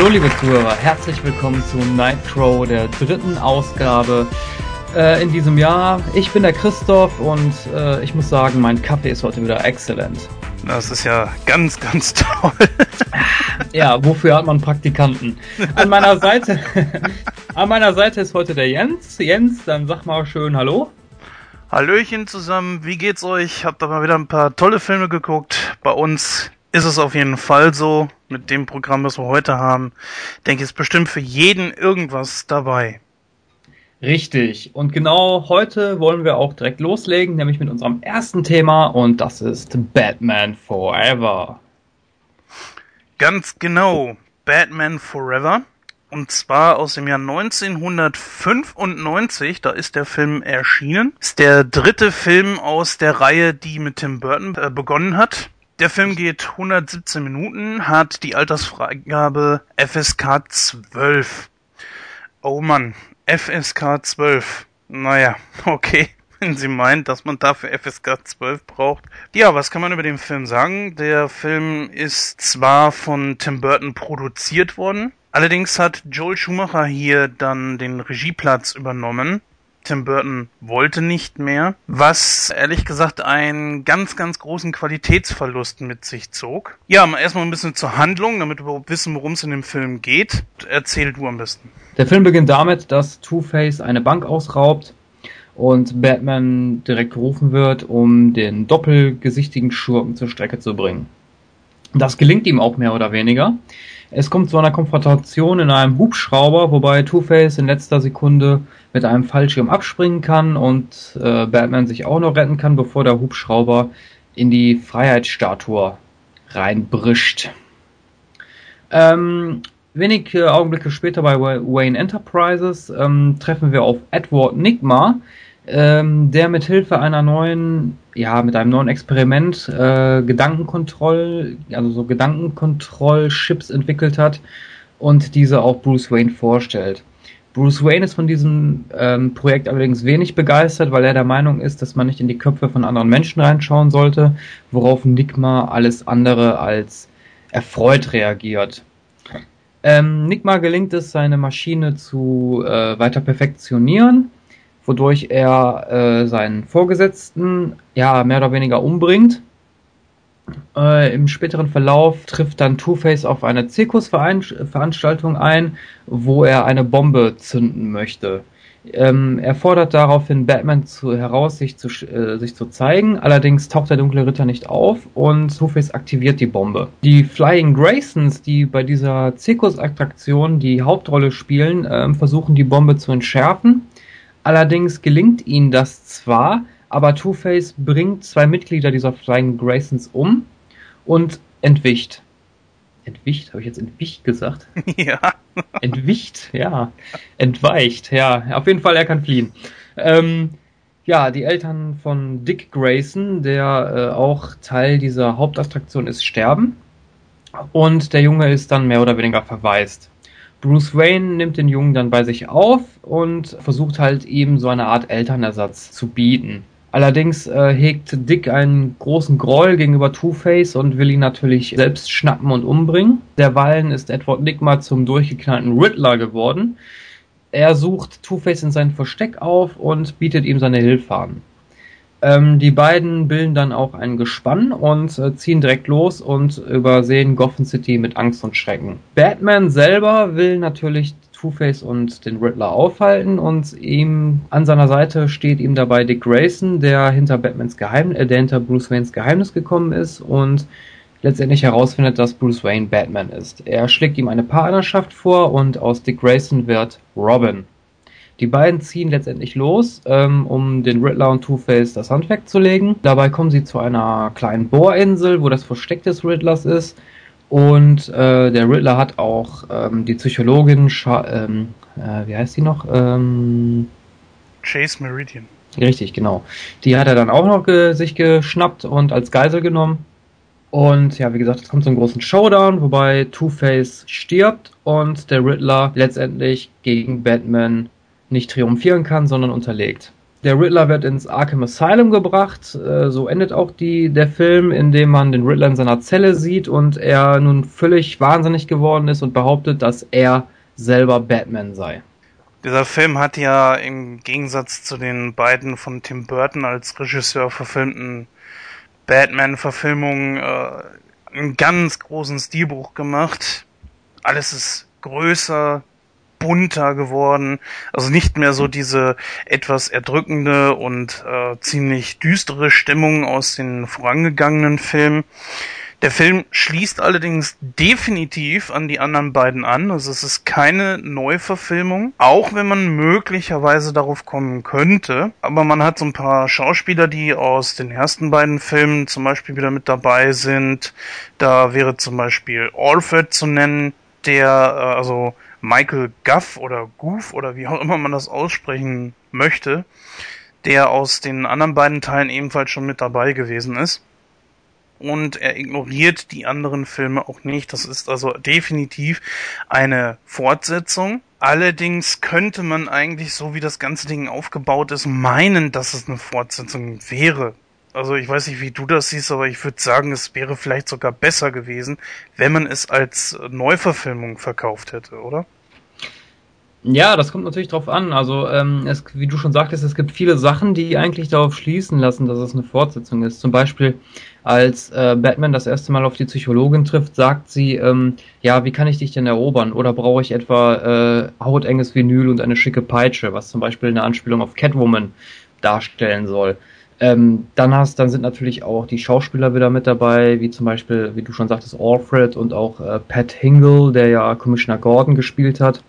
Hallo liebe Zuhörer, herzlich willkommen zu Nightcrow, der dritten Ausgabe äh, in diesem Jahr. Ich bin der Christoph und äh, ich muss sagen, mein Kaffee ist heute wieder exzellent. Das ist ja ganz, ganz toll. ja, wofür hat man Praktikanten? An meiner Seite, an meiner Seite ist heute der Jens. Jens, dann sag mal schön Hallo. Hallöchen zusammen, wie geht's euch? Habt ihr mal wieder ein paar tolle Filme geguckt? Bei uns ist es auf jeden Fall so. Mit dem Programm, das wir heute haben, denke ich, ist bestimmt für jeden irgendwas dabei. Richtig. Und genau heute wollen wir auch direkt loslegen, nämlich mit unserem ersten Thema und das ist Batman Forever. Ganz genau. Batman Forever. Und zwar aus dem Jahr 1995, da ist der Film erschienen. Ist der dritte Film aus der Reihe, die mit Tim Burton äh, begonnen hat. Der Film geht 117 Minuten, hat die Altersfreigabe FSK 12. Oh Mann, FSK 12. Naja, okay. Wenn sie meint, dass man dafür FSK 12 braucht. Ja, was kann man über den Film sagen? Der Film ist zwar von Tim Burton produziert worden, allerdings hat Joel Schumacher hier dann den Regieplatz übernommen. Tim Burton wollte nicht mehr, was ehrlich gesagt einen ganz, ganz großen Qualitätsverlust mit sich zog. Ja, erstmal ein bisschen zur Handlung, damit wir überhaupt wissen, worum es in dem Film geht. Erzähl du am besten. Der Film beginnt damit, dass Two-Face eine Bank ausraubt und Batman direkt gerufen wird, um den doppelgesichtigen Schurken zur Strecke zu bringen. Das gelingt ihm auch mehr oder weniger. Es kommt zu einer Konfrontation in einem Hubschrauber, wobei Two-Face in letzter Sekunde mit einem Fallschirm abspringen kann und äh, Batman sich auch noch retten kann, bevor der Hubschrauber in die Freiheitsstatue reinbrischt. Ähm, wenige Augenblicke später bei Wayne Enterprises ähm, treffen wir auf Edward Nigma, ähm, der mit Hilfe einer neuen, ja, mit einem neuen Experiment äh, Gedankenkontroll, also so Gedankenkontroll-Chips entwickelt hat und diese auch Bruce Wayne vorstellt. Bruce Wayne ist von diesem ähm, Projekt allerdings wenig begeistert, weil er der Meinung ist, dass man nicht in die Köpfe von anderen Menschen reinschauen sollte, worauf Nigma alles andere als erfreut reagiert. Ähm, Nigma gelingt es, seine Maschine zu äh, weiter perfektionieren, wodurch er äh, seinen Vorgesetzten ja mehr oder weniger umbringt. Äh, Im späteren Verlauf trifft dann Two-Face auf eine Zirkusveranstaltung ein, wo er eine Bombe zünden möchte. Ähm, er fordert daraufhin Batman zu, heraus, sich zu, äh, sich zu zeigen. Allerdings taucht der dunkle Ritter nicht auf und Two-Face aktiviert die Bombe. Die Flying Graysons, die bei dieser Zirkusattraktion die Hauptrolle spielen, äh, versuchen die Bombe zu entschärfen. Allerdings gelingt ihnen das zwar, aber Two-Face bringt zwei Mitglieder dieser Flying Graysons um und entwicht. Entwicht? Habe ich jetzt entwicht gesagt? Ja. Entwicht, ja. Entweicht, ja. Auf jeden Fall, er kann fliehen. Ähm, ja, die Eltern von Dick Grayson, der äh, auch Teil dieser Hauptattraktion ist, sterben. Und der Junge ist dann mehr oder weniger verwaist. Bruce Wayne nimmt den Jungen dann bei sich auf und versucht halt ihm so eine Art Elternersatz zu bieten. Allerdings äh, hegt Dick einen großen Groll gegenüber Two-Face und will ihn natürlich selbst schnappen und umbringen. Derweilen ist Edward Nigma zum durchgeknallten Riddler geworden. Er sucht Two-Face in sein Versteck auf und bietet ihm seine Hilfe an. Ähm, die beiden bilden dann auch ein Gespann und äh, ziehen direkt los und übersehen Gotham City mit Angst und Schrecken. Batman selber will natürlich Two-Face und den Riddler aufhalten und ihm an seiner Seite steht ihm dabei Dick Grayson, der hinter Batmans Geheimnis, äh, der hinter Bruce Waynes Geheimnis gekommen ist und letztendlich herausfindet, dass Bruce Wayne Batman ist. Er schlägt ihm eine Partnerschaft vor und aus Dick Grayson wird Robin. Die beiden ziehen letztendlich los, ähm, um den Riddler und Two-Face das Handwerk zu legen. Dabei kommen sie zu einer kleinen Bohrinsel, wo das Versteck des Riddlers ist und äh, der Riddler hat auch ähm, die Psychologin, Scha ähm, äh, wie heißt die noch? Ähm, Chase Meridian. Richtig, genau. Die hat er dann auch noch ge sich geschnappt und als Geisel genommen. Und ja, wie gesagt, es kommt zu einem großen Showdown, wobei Two-Face stirbt und der Riddler letztendlich gegen Batman nicht triumphieren kann, sondern unterlegt. der Riddler wird ins Arkham Asylum gebracht. Äh, so endet auch die, der Film, in dem man den Riddler in seiner Zelle sieht und er nun völlig wahnsinnig geworden ist und behauptet, dass er selber Batman sei. Dieser Film hat ja im Gegensatz zu den beiden von Tim Burton als Regisseur verfilmten Batman-Verfilmungen äh, einen ganz großen Stilbruch gemacht. Alles ist größer, bunter geworden. Also nicht mehr so diese etwas erdrückende und äh, ziemlich düstere Stimmung aus den vorangegangenen Filmen. Der Film schließt allerdings definitiv an die anderen beiden an. Also es ist keine Neuverfilmung, auch wenn man möglicherweise darauf kommen könnte. Aber man hat so ein paar Schauspieler, die aus den ersten beiden Filmen zum Beispiel wieder mit dabei sind. Da wäre zum Beispiel Alfred zu nennen, der, äh, also Michael Guff oder Goof oder wie auch immer man das aussprechen möchte, der aus den anderen beiden Teilen ebenfalls schon mit dabei gewesen ist. Und er ignoriert die anderen Filme auch nicht. Das ist also definitiv eine Fortsetzung. Allerdings könnte man eigentlich, so wie das ganze Ding aufgebaut ist, meinen, dass es eine Fortsetzung wäre. Also ich weiß nicht, wie du das siehst, aber ich würde sagen, es wäre vielleicht sogar besser gewesen, wenn man es als Neuverfilmung verkauft hätte, oder? Ja, das kommt natürlich drauf an. Also, ähm, es, wie du schon sagtest, es gibt viele Sachen, die eigentlich darauf schließen lassen, dass es eine Fortsetzung ist. Zum Beispiel, als äh, Batman das erste Mal auf die Psychologin trifft, sagt sie, ähm, ja, wie kann ich dich denn erobern? Oder brauche ich etwa äh, hautenges Vinyl und eine schicke Peitsche, was zum Beispiel eine Anspielung auf Catwoman darstellen soll. Ähm, dann hast, dann sind natürlich auch die Schauspieler wieder mit dabei, wie zum Beispiel, wie du schon sagtest, Alfred und auch äh, Pat Hingle, der ja Commissioner Gordon gespielt hat.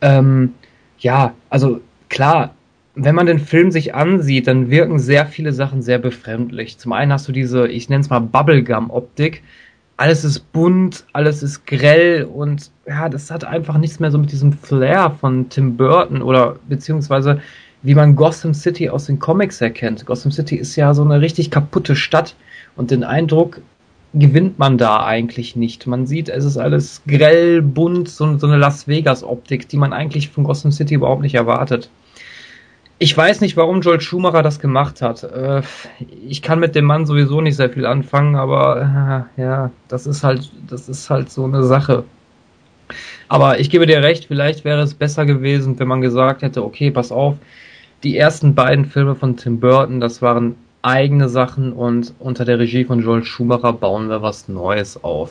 Ähm, ja, also klar, wenn man den Film sich ansieht, dann wirken sehr viele Sachen sehr befremdlich. Zum einen hast du diese, ich nenne es mal Bubblegum-Optik. Alles ist bunt, alles ist grell und ja, das hat einfach nichts mehr so mit diesem Flair von Tim Burton oder beziehungsweise wie man Gotham City aus den Comics erkennt. Gotham City ist ja so eine richtig kaputte Stadt und den Eindruck gewinnt man da eigentlich nicht. Man sieht, es ist alles grell, bunt, so, so eine Las Vegas-Optik, die man eigentlich von Gotham City überhaupt nicht erwartet. Ich weiß nicht, warum Joel Schumacher das gemacht hat. Äh, ich kann mit dem Mann sowieso nicht sehr viel anfangen, aber äh, ja, das ist halt, das ist halt so eine Sache. Aber ich gebe dir recht, vielleicht wäre es besser gewesen, wenn man gesagt hätte, okay, pass auf, die ersten beiden Filme von Tim Burton, das waren eigene Sachen und unter der Regie von Joel Schumacher bauen wir was Neues auf.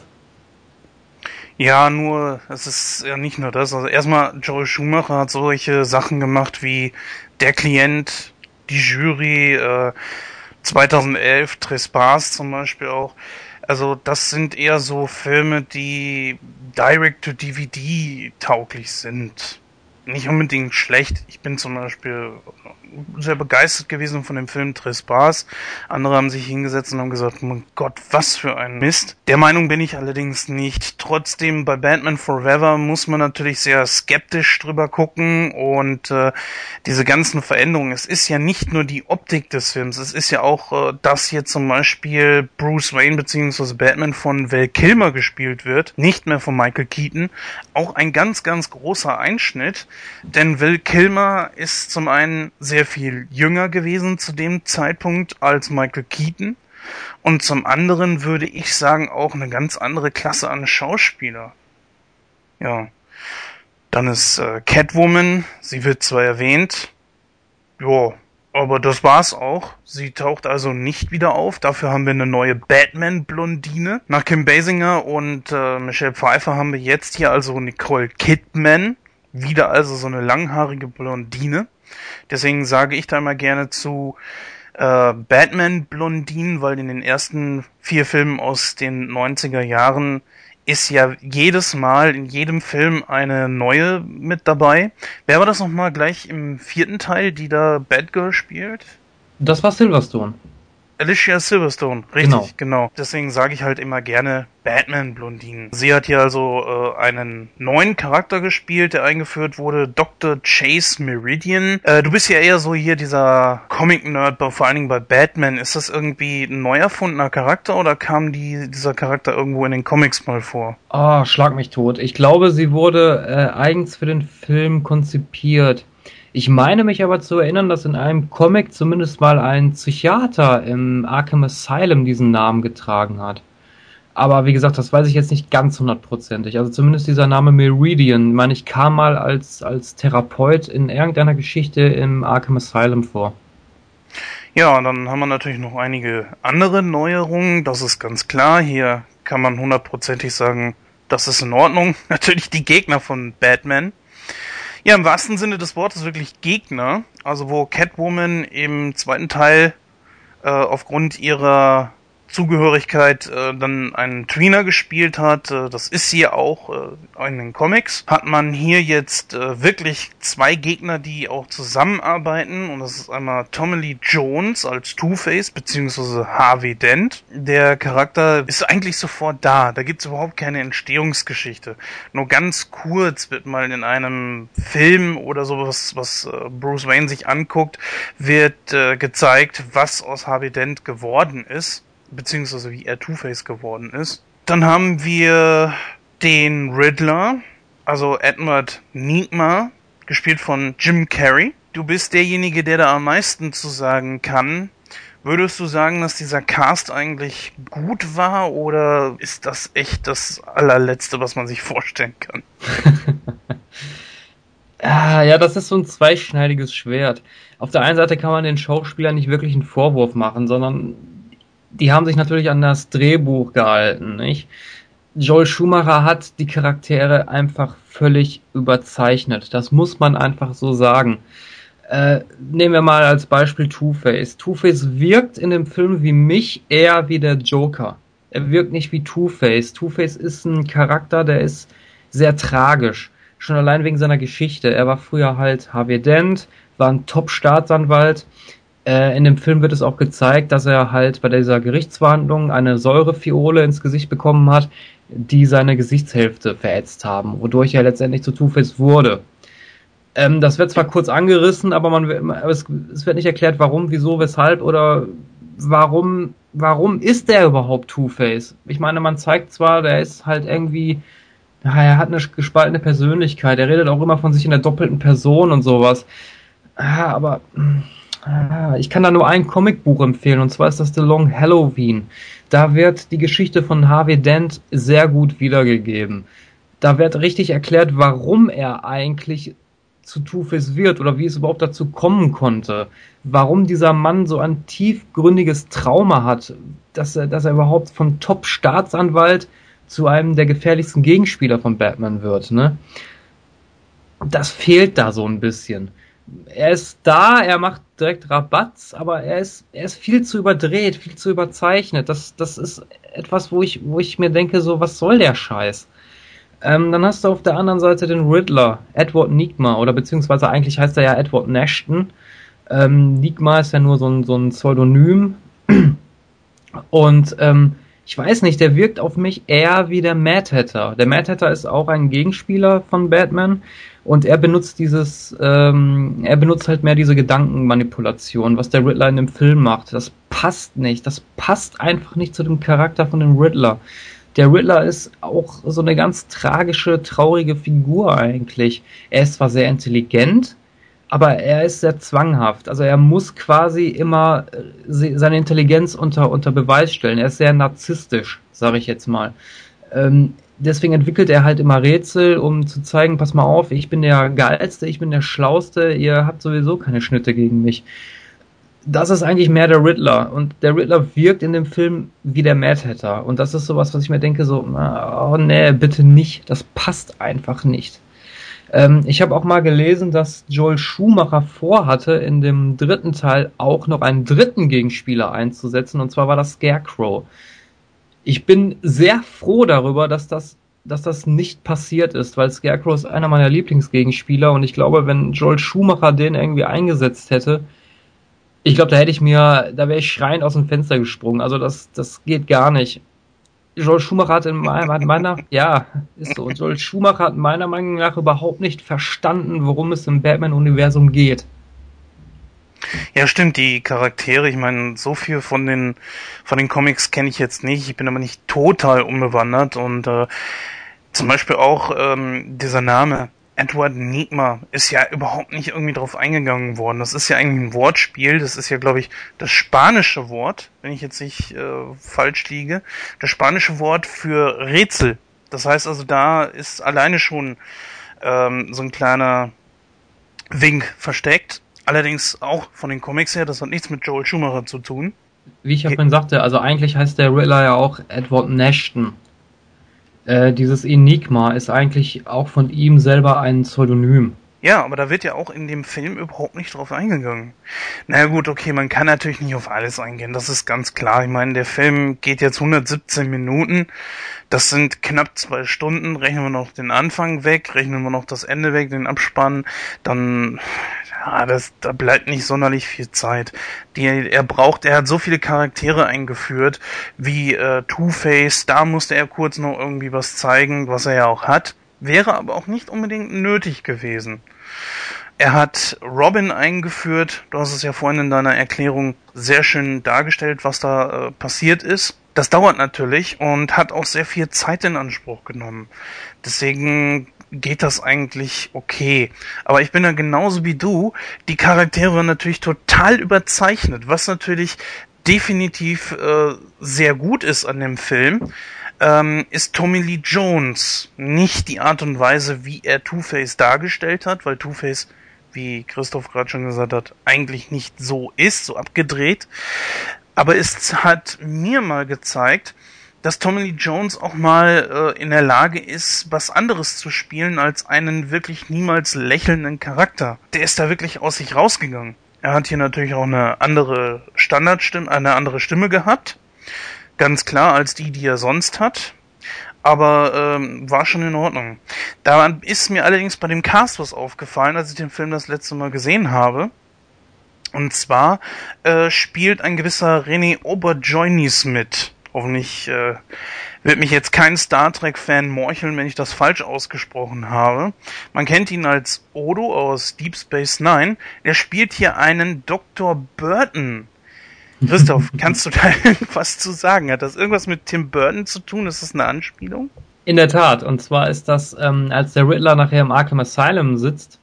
Ja, nur, es ist ja nicht nur das. Also erstmal, Joel Schumacher hat solche Sachen gemacht wie Der Klient, die Jury, äh, 2011, Trespass zum Beispiel auch. Also das sind eher so Filme, die direct-to-DVD tauglich sind. Nicht unbedingt schlecht. Ich bin zum Beispiel sehr begeistert gewesen von dem Film Trespass. Andere haben sich hingesetzt und haben gesagt, mein Gott, was für ein Mist. Der Meinung bin ich allerdings nicht. Trotzdem bei Batman Forever muss man natürlich sehr skeptisch drüber gucken und äh, diese ganzen Veränderungen. Es ist ja nicht nur die Optik des Films, es ist ja auch, äh, dass hier zum Beispiel Bruce Wayne bzw. Batman von Val Kilmer gespielt wird, nicht mehr von Michael Keaton. Auch ein ganz, ganz großer Einschnitt, denn Val Kilmer ist zum einen sehr sehr viel jünger gewesen zu dem Zeitpunkt als Michael Keaton. Und zum anderen würde ich sagen auch eine ganz andere Klasse an Schauspieler. Ja. Dann ist äh, Catwoman, sie wird zwar erwähnt, ja, aber das war's auch. Sie taucht also nicht wieder auf. Dafür haben wir eine neue Batman-Blondine. Nach Kim Basinger und äh, Michelle Pfeiffer haben wir jetzt hier also Nicole Kidman. Wieder also so eine langhaarige Blondine. Deswegen sage ich da immer gerne zu äh, Batman Blondinen, weil in den ersten vier Filmen aus den 90er Jahren ist ja jedes Mal in jedem Film eine neue mit dabei. Wer war das nochmal gleich im vierten Teil, die da Batgirl spielt? Das war Silverstone. Alicia Silverstone, richtig, genau. genau. Deswegen sage ich halt immer gerne Batman-Blondinen. Sie hat hier also äh, einen neuen Charakter gespielt, der eingeführt wurde, Dr. Chase Meridian. Äh, du bist ja eher so hier dieser Comic-Nerd, vor allen Dingen bei Batman. Ist das irgendwie ein neu erfundener Charakter oder kam die, dieser Charakter irgendwo in den Comics mal vor? Ah, oh, schlag mich tot. Ich glaube, sie wurde äh, eigens für den Film konzipiert. Ich meine mich aber zu erinnern, dass in einem Comic zumindest mal ein Psychiater im Arkham Asylum diesen Namen getragen hat. Aber wie gesagt, das weiß ich jetzt nicht ganz hundertprozentig. Also zumindest dieser Name Meridian, meine ich, kam mal als, als Therapeut in irgendeiner Geschichte im Arkham Asylum vor. Ja, und dann haben wir natürlich noch einige andere Neuerungen. Das ist ganz klar. Hier kann man hundertprozentig sagen, das ist in Ordnung. Natürlich die Gegner von Batman. Ja, im wahrsten Sinne des Wortes wirklich Gegner. Also wo Catwoman im zweiten Teil äh, aufgrund ihrer Zugehörigkeit äh, dann einen Tweener gespielt hat. Äh, das ist sie auch äh, in den Comics. Hat man hier jetzt äh, wirklich zwei Gegner, die auch zusammenarbeiten. Und das ist einmal Tommy Lee Jones als Two-Face beziehungsweise Harvey Dent. Der Charakter ist eigentlich sofort da. Da gibt's überhaupt keine Entstehungsgeschichte. Nur ganz kurz wird mal in einem Film oder sowas, was äh, Bruce Wayne sich anguckt, wird äh, gezeigt, was aus Harvey Dent geworden ist beziehungsweise wie er Two-Face geworden ist. Dann haben wir den Riddler, also Edward Nigma, gespielt von Jim Carrey. Du bist derjenige, der da am meisten zu sagen kann. Würdest du sagen, dass dieser Cast eigentlich gut war oder ist das echt das allerletzte, was man sich vorstellen kann? ah, ja, das ist so ein zweischneidiges Schwert. Auf der einen Seite kann man den Schauspielern nicht wirklich einen Vorwurf machen, sondern die haben sich natürlich an das Drehbuch gehalten, nicht? Joel Schumacher hat die Charaktere einfach völlig überzeichnet. Das muss man einfach so sagen. Äh, nehmen wir mal als Beispiel Two-Face. Two-Face wirkt in dem Film wie mich eher wie der Joker. Er wirkt nicht wie Two-Face. Two-Face ist ein Charakter, der ist sehr tragisch. Schon allein wegen seiner Geschichte. Er war früher halt Harvey Dent, war ein Top-Staatsanwalt, äh, in dem Film wird es auch gezeigt, dass er halt bei dieser Gerichtsverhandlung eine Säurefiole ins Gesicht bekommen hat, die seine Gesichtshälfte verätzt haben, wodurch er letztendlich zu Two-Face wurde. Ähm, das wird zwar kurz angerissen, aber man es, es wird nicht erklärt, warum, wieso, weshalb oder warum, warum ist der überhaupt Two-Face? Ich meine, man zeigt zwar, der ist halt irgendwie, ja, er hat eine gespaltene Persönlichkeit, er redet auch immer von sich in der doppelten Person und sowas. Ja, aber Ah, ich kann da nur ein Comicbuch empfehlen, und zwar ist das The Long Halloween. Da wird die Geschichte von Harvey Dent sehr gut wiedergegeben. Da wird richtig erklärt, warum er eigentlich zu Two-Face wird oder wie es überhaupt dazu kommen konnte. Warum dieser Mann so ein tiefgründiges Trauma hat, dass er, dass er überhaupt vom Top-Staatsanwalt zu einem der gefährlichsten Gegenspieler von Batman wird. Ne? Das fehlt da so ein bisschen er ist da, er macht direkt Rabatz, aber er ist, er ist viel zu überdreht, viel zu überzeichnet. Das, das ist etwas, wo ich, wo ich mir denke, so, was soll der Scheiß? Ähm, dann hast du auf der anderen Seite den Riddler, Edward Nigma, oder beziehungsweise eigentlich heißt er ja Edward Nashton. Ähm, Nigma ist ja nur so ein, so ein Pseudonym. Und ähm, ich weiß nicht, der wirkt auf mich eher wie der Mad Hatter. Der Mad Hatter ist auch ein Gegenspieler von Batman und er benutzt dieses, ähm, er benutzt halt mehr diese Gedankenmanipulation, was der Riddler in dem Film macht. Das passt nicht. Das passt einfach nicht zu dem Charakter von dem Riddler. Der Riddler ist auch so eine ganz tragische, traurige Figur eigentlich. Er ist zwar sehr intelligent, aber er ist sehr zwanghaft. Also er muss quasi immer äh, seine Intelligenz unter, unter Beweis stellen. Er ist sehr narzisstisch, sage ich jetzt mal. Ähm, deswegen entwickelt er halt immer Rätsel, um zu zeigen, pass mal auf, ich bin der Geilste, ich bin der Schlauste, ihr habt sowieso keine Schnitte gegen mich. Das ist eigentlich mehr der Riddler. Und der Riddler wirkt in dem Film wie der Mad Hatter. Und das ist sowas, was ich mir denke, so, oh nee, bitte nicht. Das passt einfach nicht. Ähm, ich habe auch mal gelesen, dass Joel Schumacher vorhatte, in dem dritten Teil auch noch einen dritten Gegenspieler einzusetzen. Und zwar war das Scarecrow ich bin sehr froh darüber, dass das, dass das nicht passiert ist, weil Scarecrow ist einer meiner Lieblingsgegenspieler und ich glaube, wenn Joel Schumacher den irgendwie eingesetzt hätte, ich glaube, da hätte ich mir, da wäre ich schreiend aus dem Fenster gesprungen. Also das, das geht gar nicht. Joel Schumacher hat in meiner, ja, ist so. Joel Schumacher hat meiner Meinung nach überhaupt nicht verstanden, worum es im Batman-Universum geht. Ja, stimmt, die Charaktere, ich meine, so viel von den von den Comics kenne ich jetzt nicht, ich bin aber nicht total unbewandert und äh, zum Beispiel auch ähm, dieser Name Edward Nigma ist ja überhaupt nicht irgendwie drauf eingegangen worden. Das ist ja eigentlich ein Wortspiel. Das ist ja, glaube ich, das spanische Wort, wenn ich jetzt nicht äh, falsch liege, das spanische Wort für Rätsel. Das heißt also, da ist alleine schon ähm, so ein kleiner Wink versteckt. Allerdings auch von den Comics her, das hat nichts mit Joel Schumacher zu tun. Wie ich ja vorhin sagte, also eigentlich heißt der Riddler ja auch Edward Nashton. Äh, dieses Enigma ist eigentlich auch von ihm selber ein Pseudonym. Ja, aber da wird ja auch in dem Film überhaupt nicht drauf eingegangen. naja, gut, okay, man kann natürlich nicht auf alles eingehen, das ist ganz klar. Ich meine, der Film geht jetzt 117 Minuten, das sind knapp zwei Stunden, rechnen wir noch den Anfang weg, rechnen wir noch das Ende weg, den Abspann, dann, ja, das, da bleibt nicht sonderlich viel Zeit. Die, er braucht, er hat so viele Charaktere eingeführt, wie äh, Two-Face, da musste er kurz noch irgendwie was zeigen, was er ja auch hat wäre aber auch nicht unbedingt nötig gewesen. Er hat Robin eingeführt. Du hast es ja vorhin in deiner Erklärung sehr schön dargestellt, was da äh, passiert ist. Das dauert natürlich und hat auch sehr viel Zeit in Anspruch genommen. Deswegen geht das eigentlich okay. Aber ich bin da genauso wie du. Die Charaktere waren natürlich total überzeichnet, was natürlich definitiv äh, sehr gut ist an dem Film ähm, ist Tommy Lee Jones nicht die Art und Weise, wie er Two-Face dargestellt hat, weil Two-Face, wie Christoph gerade schon gesagt hat, eigentlich nicht so ist, so abgedreht. Aber es hat mir mal gezeigt, dass Tommy Lee Jones auch mal äh, in der Lage ist, was anderes zu spielen als einen wirklich niemals lächelnden Charakter. Der ist da wirklich aus sich rausgegangen. Er hat hier natürlich auch eine andere Standardstimme, eine andere Stimme gehabt ganz klar als die, die er sonst hat. Aber ähm, war schon in Ordnung. Da ist mir allerdings bei dem Cast was aufgefallen, als ich den Film das letzte Mal gesehen habe. Und zwar äh, spielt ein gewisser René Auberjoynis mit. Hoffentlich äh, wird mich jetzt kein Star Trek-Fan morcheln, wenn ich das falsch ausgesprochen habe. Man kennt ihn als Odo aus Deep Space Nine. Er spielt hier einen Dr. Burton Christoph, kannst du da irgendwas zu sagen? Hat das irgendwas mit Tim Burton zu tun? Ist das eine Anspielung? In der Tat. Und zwar ist das, ähm, als der Riddler nachher im Arkham Asylum sitzt,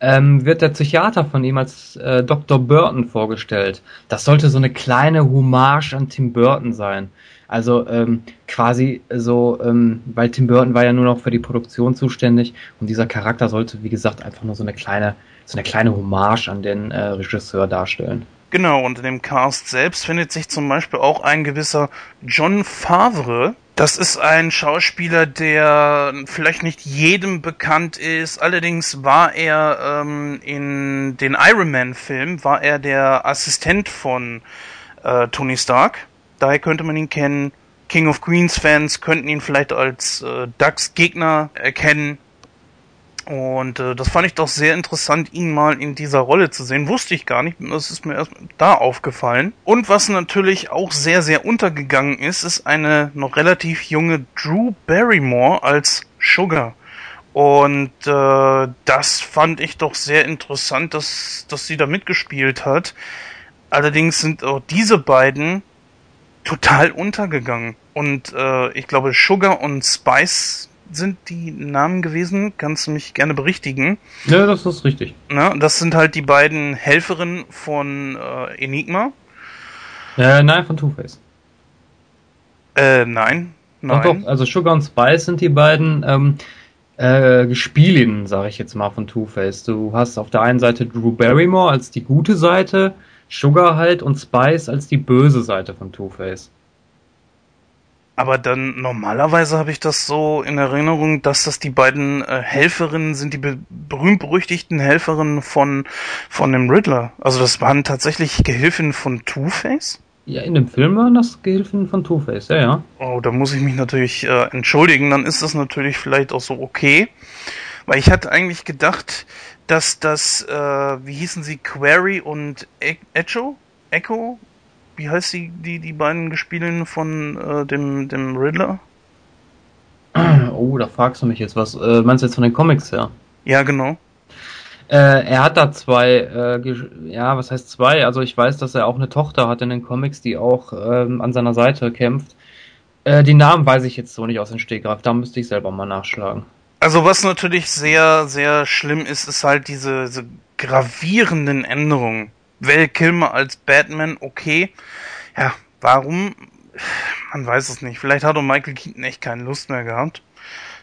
ähm, wird der Psychiater von ihm als äh, Dr. Burton vorgestellt. Das sollte so eine kleine Hommage an Tim Burton sein. Also ähm, quasi so, ähm, weil Tim Burton war ja nur noch für die Produktion zuständig und dieser Charakter sollte, wie gesagt, einfach nur so eine kleine, so eine kleine Hommage an den äh, Regisseur darstellen. Genau, in dem Cast selbst findet sich zum Beispiel auch ein gewisser John Favre. Das ist ein Schauspieler, der vielleicht nicht jedem bekannt ist. Allerdings war er ähm, in den Iron Man-Film, war er der Assistent von äh, Tony Stark. Daher könnte man ihn kennen. King of Queens Fans könnten ihn vielleicht als äh, Ducks Gegner erkennen. Und äh, das fand ich doch sehr interessant, ihn mal in dieser Rolle zu sehen. Wusste ich gar nicht, das ist mir erst da aufgefallen. Und was natürlich auch sehr, sehr untergegangen ist, ist eine noch relativ junge Drew Barrymore als Sugar. Und äh, das fand ich doch sehr interessant, dass, dass sie da mitgespielt hat. Allerdings sind auch diese beiden total untergegangen. Und äh, ich glaube, Sugar und Spice sind die Namen gewesen. Kannst du mich gerne berichtigen? Ja, das ist richtig. Na, das sind halt die beiden Helferinnen von äh, Enigma. Äh, nein, von Two-Face. Äh, nein. Nein. Doch, doch, also Sugar und Spice sind die beiden ähm, äh, Gespielinnen, sage ich jetzt mal, von Two-Face. Du hast auf der einen Seite Drew Barrymore als die gute Seite, Sugar halt und Spice als die böse Seite von Two-Face. Aber dann normalerweise habe ich das so in Erinnerung, dass das die beiden äh, Helferinnen sind, die be berühmt-berüchtigten Helferinnen von, von dem Riddler. Also das waren tatsächlich Gehilfen von Two-Face? Ja, in dem Film waren das Gehilfen von Two-Face, ja, ja. Oh, da muss ich mich natürlich äh, entschuldigen, dann ist das natürlich vielleicht auch so okay. Weil ich hatte eigentlich gedacht, dass das, äh, wie hießen sie, Query und e Echo? Echo? Wie heißt die, die, die beiden Gespielinnen von äh, dem, dem Riddler? Oh, da fragst du mich jetzt was. Äh, meinst du jetzt von den Comics her? Ja, genau. Äh, er hat da zwei, äh, ja, was heißt zwei? Also ich weiß, dass er auch eine Tochter hat in den Comics, die auch ähm, an seiner Seite kämpft. Äh, die Namen weiß ich jetzt so nicht aus dem Stegreif, da müsste ich selber mal nachschlagen. Also was natürlich sehr, sehr schlimm ist, ist halt diese, diese gravierenden Änderungen. Val Kilmer als Batman, okay. Ja, warum? Man weiß es nicht. Vielleicht hat auch Michael Keaton echt keine Lust mehr gehabt.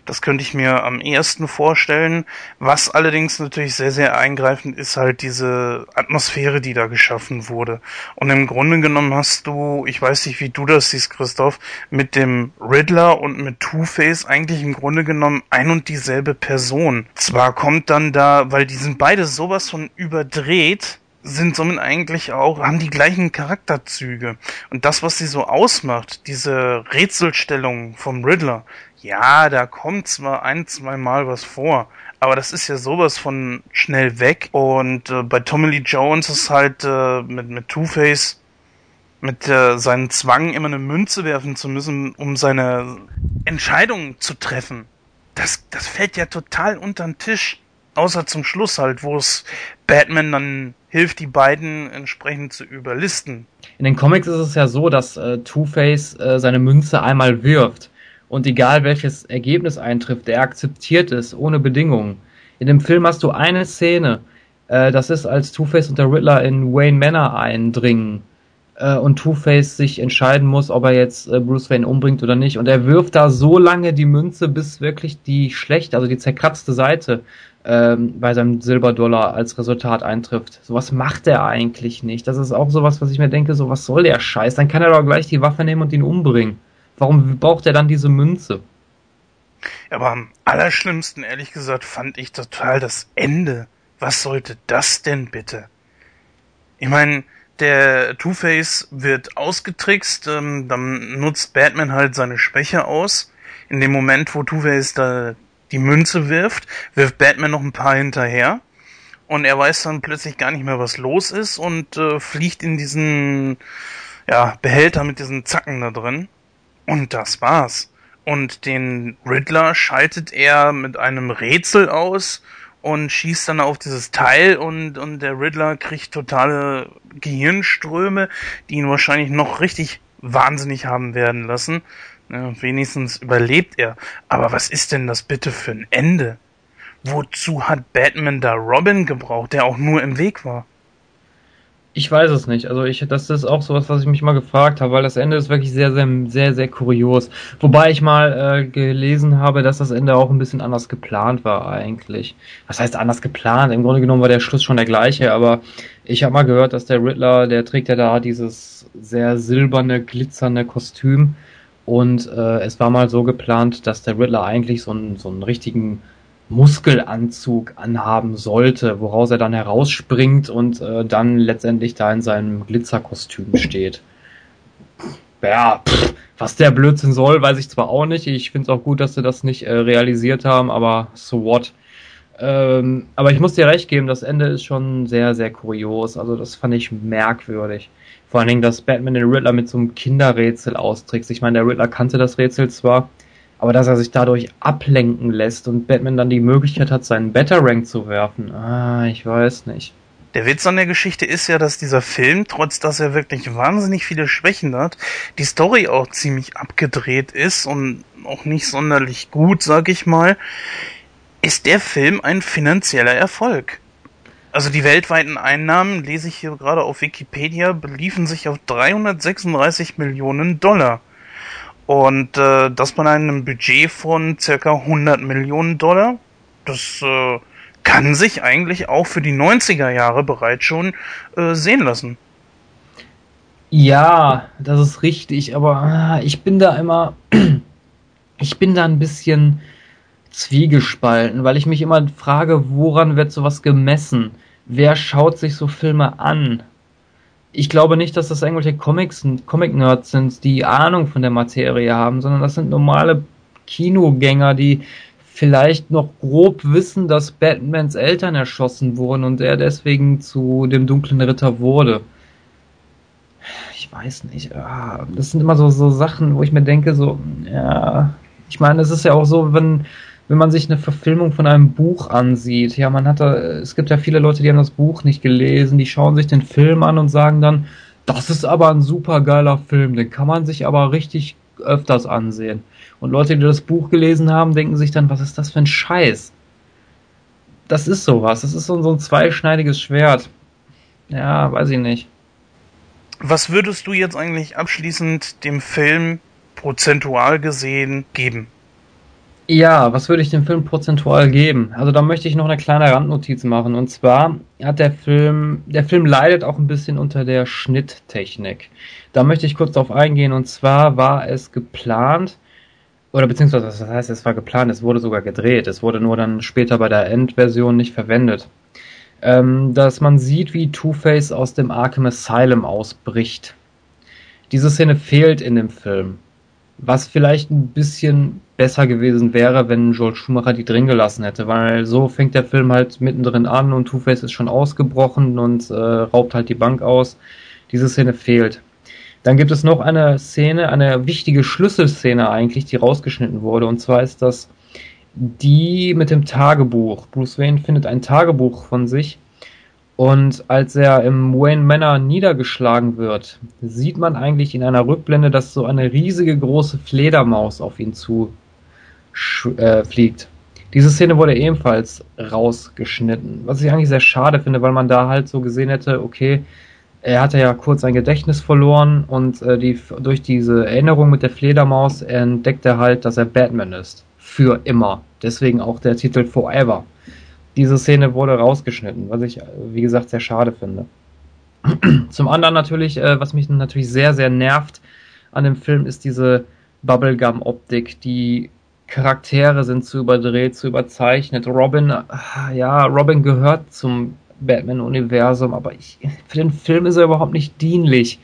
Das könnte ich mir am ehesten vorstellen. Was allerdings natürlich sehr, sehr eingreifend ist halt diese Atmosphäre, die da geschaffen wurde. Und im Grunde genommen hast du, ich weiß nicht, wie du das siehst, Christoph, mit dem Riddler und mit Two-Face eigentlich im Grunde genommen ein und dieselbe Person. Zwar kommt dann da, weil die sind beide sowas von überdreht, sind somit eigentlich auch, haben die gleichen Charakterzüge. Und das, was sie so ausmacht, diese Rätselstellung vom Riddler, ja, da kommt zwar ein, zwei Mal was vor, aber das ist ja sowas von schnell weg. Und äh, bei Tommy Lee Jones ist halt äh, mit, mit Two-Face mit äh, seinem Zwang, immer eine Münze werfen zu müssen, um seine Entscheidung zu treffen. Das, das fällt ja total unter den Tisch. Außer zum Schluss halt, wo es Batman dann hilft, die beiden entsprechend zu überlisten. In den Comics ist es ja so, dass äh, Two-Face äh, seine Münze einmal wirft und egal welches Ergebnis eintrifft, er akzeptiert es ohne Bedingungen. In dem Film hast du eine Szene, äh, das ist als Two-Face und der Riddler in Wayne Manor eindringen äh, und Two-Face sich entscheiden muss, ob er jetzt äh, Bruce Wayne umbringt oder nicht. Und er wirft da so lange die Münze, bis wirklich die schlechte, also die zerkratzte Seite ähm, bei seinem Silberdollar als Resultat eintrifft. Sowas macht er eigentlich nicht. Das ist auch sowas, was ich mir denke, so was soll der Scheiß? Dann kann er doch gleich die Waffe nehmen und ihn umbringen. Warum braucht er dann diese Münze? Aber am allerschlimmsten, ehrlich gesagt, fand ich total das Ende. Was sollte das denn bitte? Ich meine, der Two-Face wird ausgetrickst, ähm, dann nutzt Batman halt seine Schwäche aus. In dem Moment, wo Two-Face da die Münze wirft, wirft Batman noch ein paar hinterher. Und er weiß dann plötzlich gar nicht mehr, was los ist und äh, fliegt in diesen ja, Behälter mit diesen Zacken da drin. Und das war's. Und den Riddler schaltet er mit einem Rätsel aus und schießt dann auf dieses Teil und, und der Riddler kriegt totale Gehirnströme, die ihn wahrscheinlich noch richtig wahnsinnig haben werden lassen. Ja, wenigstens überlebt er. Aber was ist denn das bitte für ein Ende? Wozu hat Batman da Robin gebraucht, der auch nur im Weg war? Ich weiß es nicht. Also ich, das ist auch sowas, was ich mich mal gefragt habe, weil das Ende ist wirklich sehr, sehr, sehr, sehr kurios. Wobei ich mal äh, gelesen habe, dass das Ende auch ein bisschen anders geplant war eigentlich. Was heißt anders geplant? Im Grunde genommen war der Schluss schon der gleiche, aber ich habe mal gehört, dass der Riddler, der trägt ja da dieses sehr silberne, glitzernde Kostüm und äh, es war mal so geplant, dass der Riddler eigentlich so einen, so einen richtigen Muskelanzug anhaben sollte, woraus er dann herausspringt und äh, dann letztendlich da in seinem Glitzerkostüm steht. Ja, pff, was der Blödsinn soll, weiß ich zwar auch nicht. Ich finde es auch gut, dass sie das nicht äh, realisiert haben, aber so what. Ähm, aber ich muss dir recht geben, das Ende ist schon sehr, sehr kurios. Also das fand ich merkwürdig. Vor allen Dingen, dass Batman den Riddler mit so einem Kinderrätsel austrickst. Ich meine, der Riddler kannte das Rätsel zwar, aber dass er sich dadurch ablenken lässt und Batman dann die Möglichkeit hat, seinen Better-Rank zu werfen, ah, ich weiß nicht. Der Witz an der Geschichte ist ja, dass dieser Film, trotz dass er wirklich wahnsinnig viele Schwächen hat, die Story auch ziemlich abgedreht ist und auch nicht sonderlich gut, sag ich mal, ist der Film ein finanzieller Erfolg. Also die weltweiten Einnahmen, lese ich hier gerade auf Wikipedia, beliefen sich auf 336 Millionen Dollar. Und äh, das bei einem Budget von circa 100 Millionen Dollar. Das äh, kann sich eigentlich auch für die 90er Jahre bereits schon äh, sehen lassen. Ja, das ist richtig, aber ah, ich bin da immer, ich bin da ein bisschen zwiegespalten, weil ich mich immer frage, woran wird sowas gemessen? Wer schaut sich so Filme an? ich glaube nicht, dass das irgendwelche Comics, Comic-Nerds sind, die Ahnung von der Materie haben, sondern das sind normale Kinogänger, die vielleicht noch grob wissen, dass Batmans Eltern erschossen wurden und er deswegen zu dem dunklen Ritter wurde. Ich weiß nicht. Das sind immer so, so Sachen, wo ich mir denke, so, ja, ich meine, es ist ja auch so, wenn wenn man sich eine Verfilmung von einem Buch ansieht, ja, man hat da, es gibt ja viele Leute, die haben das Buch nicht gelesen, die schauen sich den Film an und sagen dann, das ist aber ein super geiler Film, den kann man sich aber richtig öfters ansehen. Und Leute, die das Buch gelesen haben, denken sich dann, was ist das für ein Scheiß? Das ist sowas. Das ist so, ein zweischneidiges Schwert. Ja, weiß ich nicht. Was würdest du jetzt eigentlich abschließend dem Film prozentual gesehen geben? Ja, was würde ich dem Film prozentual geben? Also da möchte ich noch eine kleine Randnotiz machen. Und zwar hat der Film, der Film leidet auch ein bisschen unter der Schnitttechnik. Da möchte ich kurz darauf eingehen. Und zwar war es geplant, oder beziehungsweise, was heißt, es war geplant, es wurde sogar gedreht. Es wurde nur dann später bei der Endversion nicht verwendet. Ähm, dass man sieht, wie Two-Face aus dem Arkham Asylum ausbricht. Diese Szene fehlt in dem Film. Was vielleicht ein bisschen besser gewesen wäre, wenn Joel Schumacher die drin gelassen hätte, weil so fängt der Film halt mittendrin an und Two-Face ist schon ausgebrochen und äh, raubt halt die Bank aus. Diese Szene fehlt. Dann gibt es noch eine Szene, eine wichtige Schlüsselszene eigentlich, die rausgeschnitten wurde. Und zwar ist das die mit dem Tagebuch. Bruce Wayne findet ein Tagebuch von sich und als er im Wayne Manor niedergeschlagen wird, sieht man eigentlich in einer Rückblende, dass so eine riesige große Fledermaus auf ihn zu äh, fliegt. Diese Szene wurde ebenfalls rausgeschnitten, was ich eigentlich sehr schade finde, weil man da halt so gesehen hätte, okay, er hatte ja kurz sein Gedächtnis verloren und äh, die, durch diese Erinnerung mit der Fledermaus entdeckt er halt, dass er Batman ist. Für immer. Deswegen auch der Titel Forever diese Szene wurde rausgeschnitten, was ich, wie gesagt, sehr schade finde. Zum anderen natürlich, äh, was mich natürlich sehr, sehr nervt an dem Film, ist diese Bubblegum-Optik. Die Charaktere sind zu überdreht, zu überzeichnet. Robin, äh, ja, Robin gehört zum Batman-Universum, aber ich, für den Film ist er überhaupt nicht dienlich.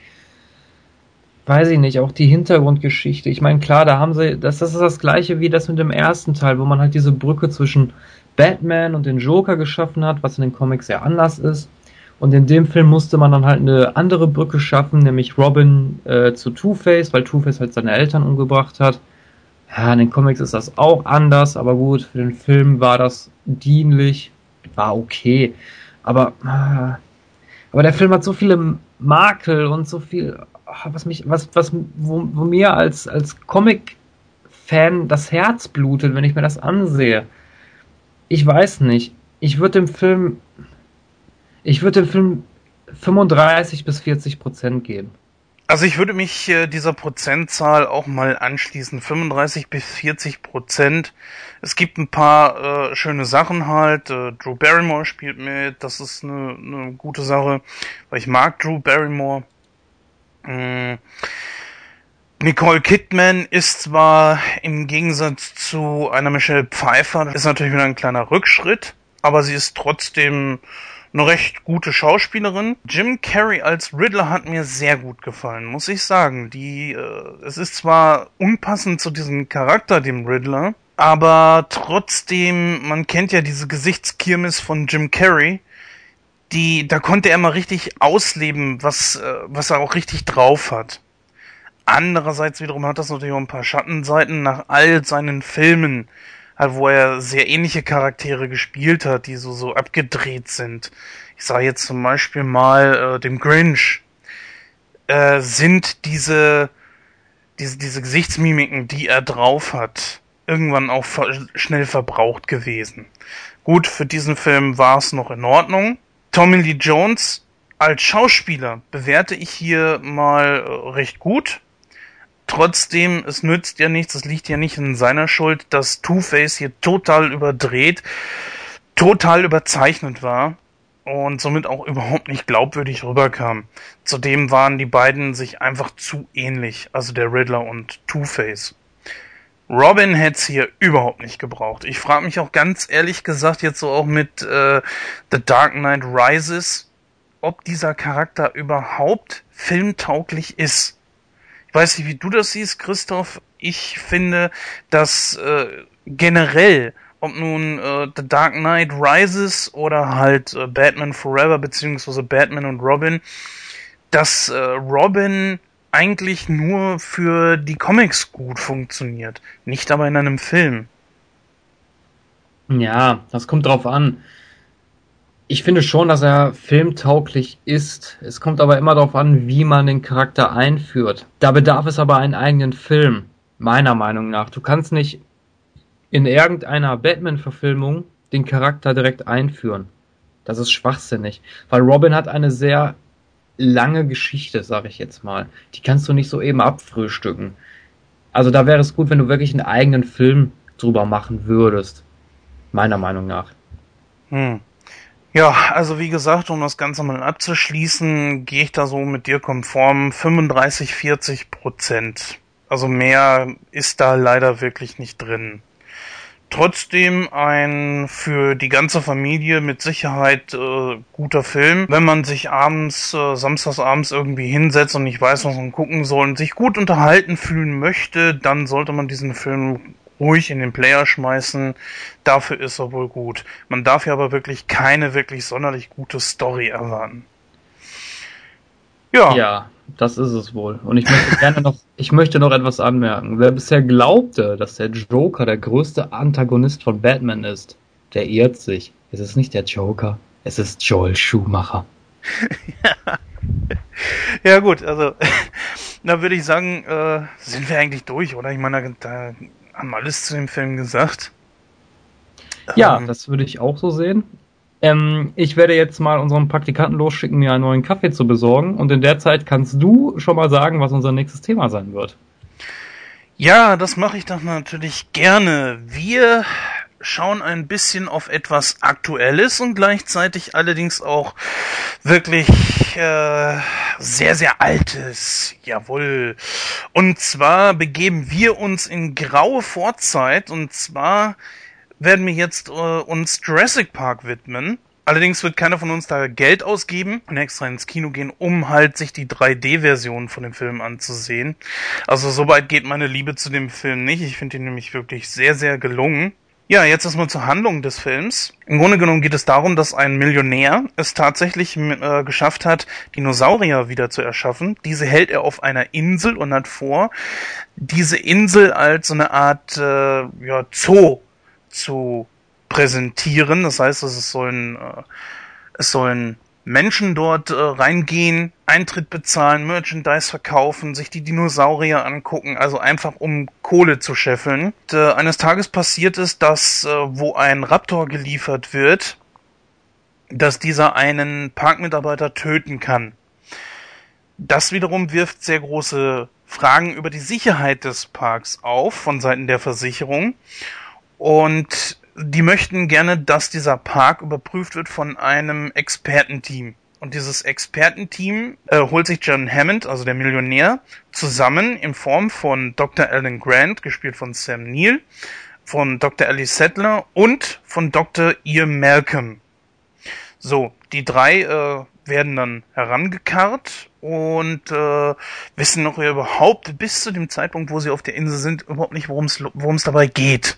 Weiß ich nicht, auch die Hintergrundgeschichte. Ich meine, klar, da haben sie, das, das ist das gleiche wie das mit dem ersten Teil, wo man halt diese Brücke zwischen Batman und den Joker geschaffen hat, was in den Comics sehr anders ist. Und in dem Film musste man dann halt eine andere Brücke schaffen, nämlich Robin äh, zu Two-Face, weil Two-Face halt seine Eltern umgebracht hat. Ja, in den Comics ist das auch anders, aber gut, für den Film war das dienlich, war okay. Aber, äh, aber der Film hat so viele Makel und so viel, was mich, was, was, wo, wo mir als, als Comic-Fan das Herz blutet, wenn ich mir das ansehe ich weiß nicht. Ich würde dem Film, ich würde dem Film 35 bis 40 Prozent geben. Also ich würde mich äh, dieser Prozentzahl auch mal anschließen. 35 bis 40 Prozent. Es gibt ein paar äh, schöne Sachen halt. Äh, Drew Barrymore spielt mit. Das ist eine, eine gute Sache, weil ich mag Drew Barrymore. Mmh. Nicole Kidman ist zwar im Gegensatz zu einer Michelle Pfeiffer, ist natürlich wieder ein kleiner Rückschritt, aber sie ist trotzdem eine recht gute Schauspielerin. Jim Carrey als Riddler hat mir sehr gut gefallen, muss ich sagen. Die, äh, es ist zwar unpassend zu diesem Charakter, dem Riddler, aber trotzdem, man kennt ja diese Gesichtskirmes von Jim Carrey. Die, da konnte er mal richtig ausleben, was, äh, was er auch richtig drauf hat. Andererseits wiederum hat das natürlich auch ein paar Schattenseiten nach all seinen Filmen, halt, wo er sehr ähnliche Charaktere gespielt hat, die so, so abgedreht sind. Ich sage jetzt zum Beispiel mal äh, dem Grinch, äh, sind diese, diese, diese Gesichtsmimiken, die er drauf hat, irgendwann auch ver schnell verbraucht gewesen. Gut, für diesen Film war es noch in Ordnung. Tommy Lee Jones als Schauspieler bewerte ich hier mal äh, recht gut. Trotzdem, es nützt ja nichts, es liegt ja nicht in seiner Schuld, dass Two-Face hier total überdreht, total überzeichnet war und somit auch überhaupt nicht glaubwürdig rüberkam. Zudem waren die beiden sich einfach zu ähnlich, also der Riddler und Two-Face. Robin hätte hier überhaupt nicht gebraucht. Ich frage mich auch ganz ehrlich gesagt jetzt so auch mit äh, The Dark Knight Rises, ob dieser Charakter überhaupt filmtauglich ist weiß nicht, wie du das siehst, Christoph. Ich finde, dass äh, generell, ob nun äh, The Dark Knight Rises oder halt äh, Batman Forever beziehungsweise Batman und Robin, dass äh, Robin eigentlich nur für die Comics gut funktioniert, nicht aber in einem Film. Ja, das kommt drauf an. Ich finde schon, dass er filmtauglich ist. Es kommt aber immer darauf an, wie man den Charakter einführt. Da bedarf es aber einen eigenen Film, meiner Meinung nach. Du kannst nicht in irgendeiner Batman-Verfilmung den Charakter direkt einführen. Das ist schwachsinnig, weil Robin hat eine sehr lange Geschichte, sag ich jetzt mal. Die kannst du nicht so eben abfrühstücken. Also da wäre es gut, wenn du wirklich einen eigenen Film drüber machen würdest. Meiner Meinung nach. Hm. Ja, also wie gesagt, um das Ganze mal abzuschließen, gehe ich da so mit dir konform 35, 40 Prozent. Also mehr ist da leider wirklich nicht drin. Trotzdem ein für die ganze Familie mit Sicherheit äh, guter Film. Wenn man sich abends, äh, samstags abends irgendwie hinsetzt und nicht weiß, was man gucken soll und sich gut unterhalten fühlen möchte, dann sollte man diesen Film ruhig in den Player schmeißen. Dafür ist er wohl gut. Man darf ja aber wirklich keine wirklich sonderlich gute Story erwarten. Ja. Ja, das ist es wohl. Und ich möchte gerne noch, ich möchte noch etwas anmerken. Wer bisher glaubte, dass der Joker der größte Antagonist von Batman ist, der irrt sich. Es ist nicht der Joker, es ist Joel Schumacher. ja. ja gut, also da würde ich sagen, äh, sind wir eigentlich durch, oder? Ich meine, da, haben alles zu dem Film gesagt. Ja, ähm, das würde ich auch so sehen. Ähm, ich werde jetzt mal unseren Praktikanten losschicken, mir einen neuen Kaffee zu besorgen. Und in der Zeit kannst du schon mal sagen, was unser nächstes Thema sein wird. Ja, das mache ich doch natürlich gerne. Wir schauen ein bisschen auf etwas Aktuelles und gleichzeitig allerdings auch wirklich äh, sehr, sehr Altes. Jawohl. Und zwar begeben wir uns in graue Vorzeit und zwar werden wir jetzt äh, uns Jurassic Park widmen. Allerdings wird keiner von uns da Geld ausgeben und extra ins Kino gehen, um halt sich die 3D-Version von dem Film anzusehen. Also soweit geht meine Liebe zu dem Film nicht. Ich finde ihn nämlich wirklich sehr, sehr gelungen. Ja, jetzt erstmal zur Handlung des Films. Im Grunde genommen geht es darum, dass ein Millionär es tatsächlich äh, geschafft hat, Dinosaurier wieder zu erschaffen. Diese hält er auf einer Insel und hat vor, diese Insel als so eine Art äh, ja, Zoo zu präsentieren. Das heißt, es sollen, äh, es sollen Menschen dort äh, reingehen, Eintritt bezahlen, Merchandise verkaufen, sich die Dinosaurier angucken, also einfach um Kohle zu scheffeln. Und, äh, eines Tages passiert es, dass äh, wo ein Raptor geliefert wird, dass dieser einen Parkmitarbeiter töten kann. Das wiederum wirft sehr große Fragen über die Sicherheit des Parks auf von Seiten der Versicherung. Und die möchten gerne, dass dieser Park überprüft wird von einem Expertenteam. Und dieses Expertenteam äh, holt sich John Hammond, also der Millionär, zusammen in Form von Dr. Alan Grant, gespielt von Sam Neill, von Dr. Ellie Settler und von Dr. Ian Malcolm. So, die drei äh, werden dann herangekarrt und äh, wissen noch überhaupt bis zu dem Zeitpunkt, wo sie auf der Insel sind, überhaupt nicht, worum es dabei geht.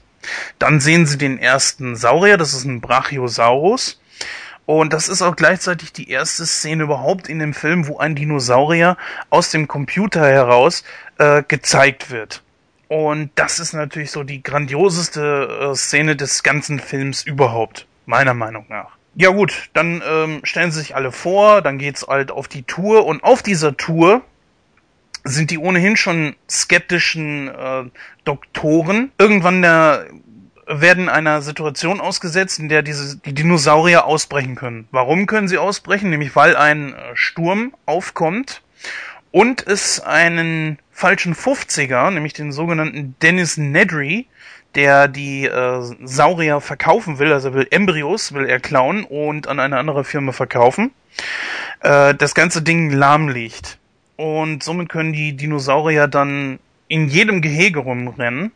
Dann sehen sie den ersten Saurier, das ist ein Brachiosaurus. Und das ist auch gleichzeitig die erste Szene überhaupt in dem Film, wo ein Dinosaurier aus dem Computer heraus äh, gezeigt wird. Und das ist natürlich so die grandioseste äh, Szene des ganzen Films überhaupt, meiner Meinung nach. Ja gut, dann ähm, stellen sie sich alle vor, dann geht's halt auf die Tour und auf dieser Tour sind die ohnehin schon skeptischen äh, Doktoren irgendwann der werden einer Situation ausgesetzt, in der diese die Dinosaurier ausbrechen können. Warum können sie ausbrechen? Nämlich weil ein äh, Sturm aufkommt und es einen falschen 50er, nämlich den sogenannten Dennis Nedry, der die äh, Saurier verkaufen will, also will Embryos, will er klauen und an eine andere Firma verkaufen, äh, das ganze Ding lahmlegt. Und somit können die Dinosaurier dann in jedem Gehege rumrennen.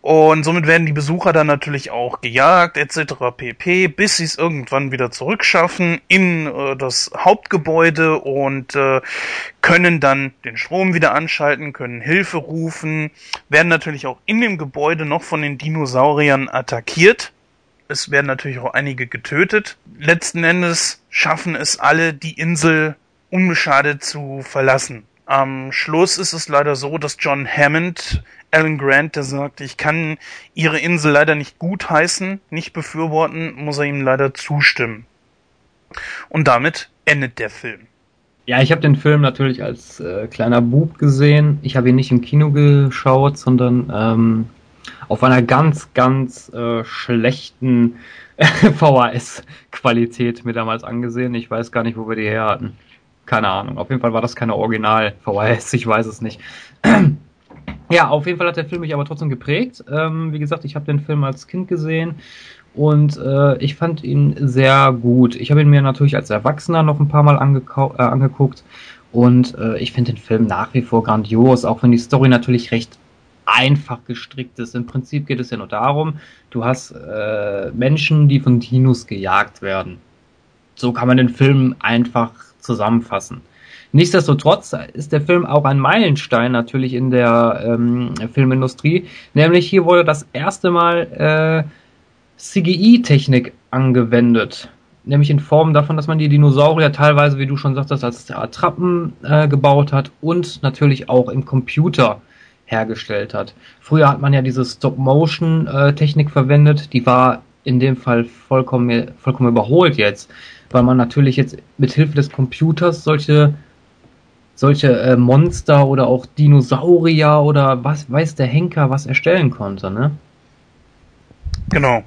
Und somit werden die Besucher dann natürlich auch gejagt etc. pp, bis sie es irgendwann wieder zurückschaffen in äh, das Hauptgebäude und äh, können dann den Strom wieder anschalten, können Hilfe rufen, werden natürlich auch in dem Gebäude noch von den Dinosauriern attackiert. Es werden natürlich auch einige getötet. Letzten Endes schaffen es alle, die Insel unbeschadet zu verlassen. Am Schluss ist es leider so, dass John Hammond Alan Grant, der sagt, ich kann ihre Insel leider nicht gutheißen, nicht befürworten, muss er ihm leider zustimmen. Und damit endet der Film. Ja, ich habe den Film natürlich als äh, kleiner Bub gesehen. Ich habe ihn nicht im Kino geschaut, sondern ähm, auf einer ganz, ganz äh, schlechten VHS-Qualität mir damals angesehen. Ich weiß gar nicht, wo wir die her hatten. Keine Ahnung. Auf jeden Fall war das keine Original-VHS, ich weiß es nicht. ja, auf jeden Fall hat der Film mich aber trotzdem geprägt. Ähm, wie gesagt, ich habe den Film als Kind gesehen und äh, ich fand ihn sehr gut. Ich habe ihn mir natürlich als Erwachsener noch ein paar Mal äh, angeguckt und äh, ich finde den Film nach wie vor grandios, auch wenn die Story natürlich recht einfach gestrickt ist. Im Prinzip geht es ja nur darum, du hast äh, Menschen, die von Dinos gejagt werden. So kann man den Film einfach zusammenfassen. Nichtsdestotrotz ist der Film auch ein Meilenstein natürlich in der ähm, Filmindustrie. Nämlich hier wurde das erste Mal äh, CGI-Technik angewendet. Nämlich in Form davon, dass man die Dinosaurier teilweise, wie du schon sagtest, als Attrappen äh, gebaut hat und natürlich auch im Computer hergestellt hat. Früher hat man ja diese Stop-Motion-Technik verwendet, die war in dem Fall vollkommen, vollkommen überholt jetzt, weil man natürlich jetzt mit Hilfe des Computers solche solche äh, Monster oder auch Dinosaurier oder was weiß der Henker was erstellen konnte, ne? Genau.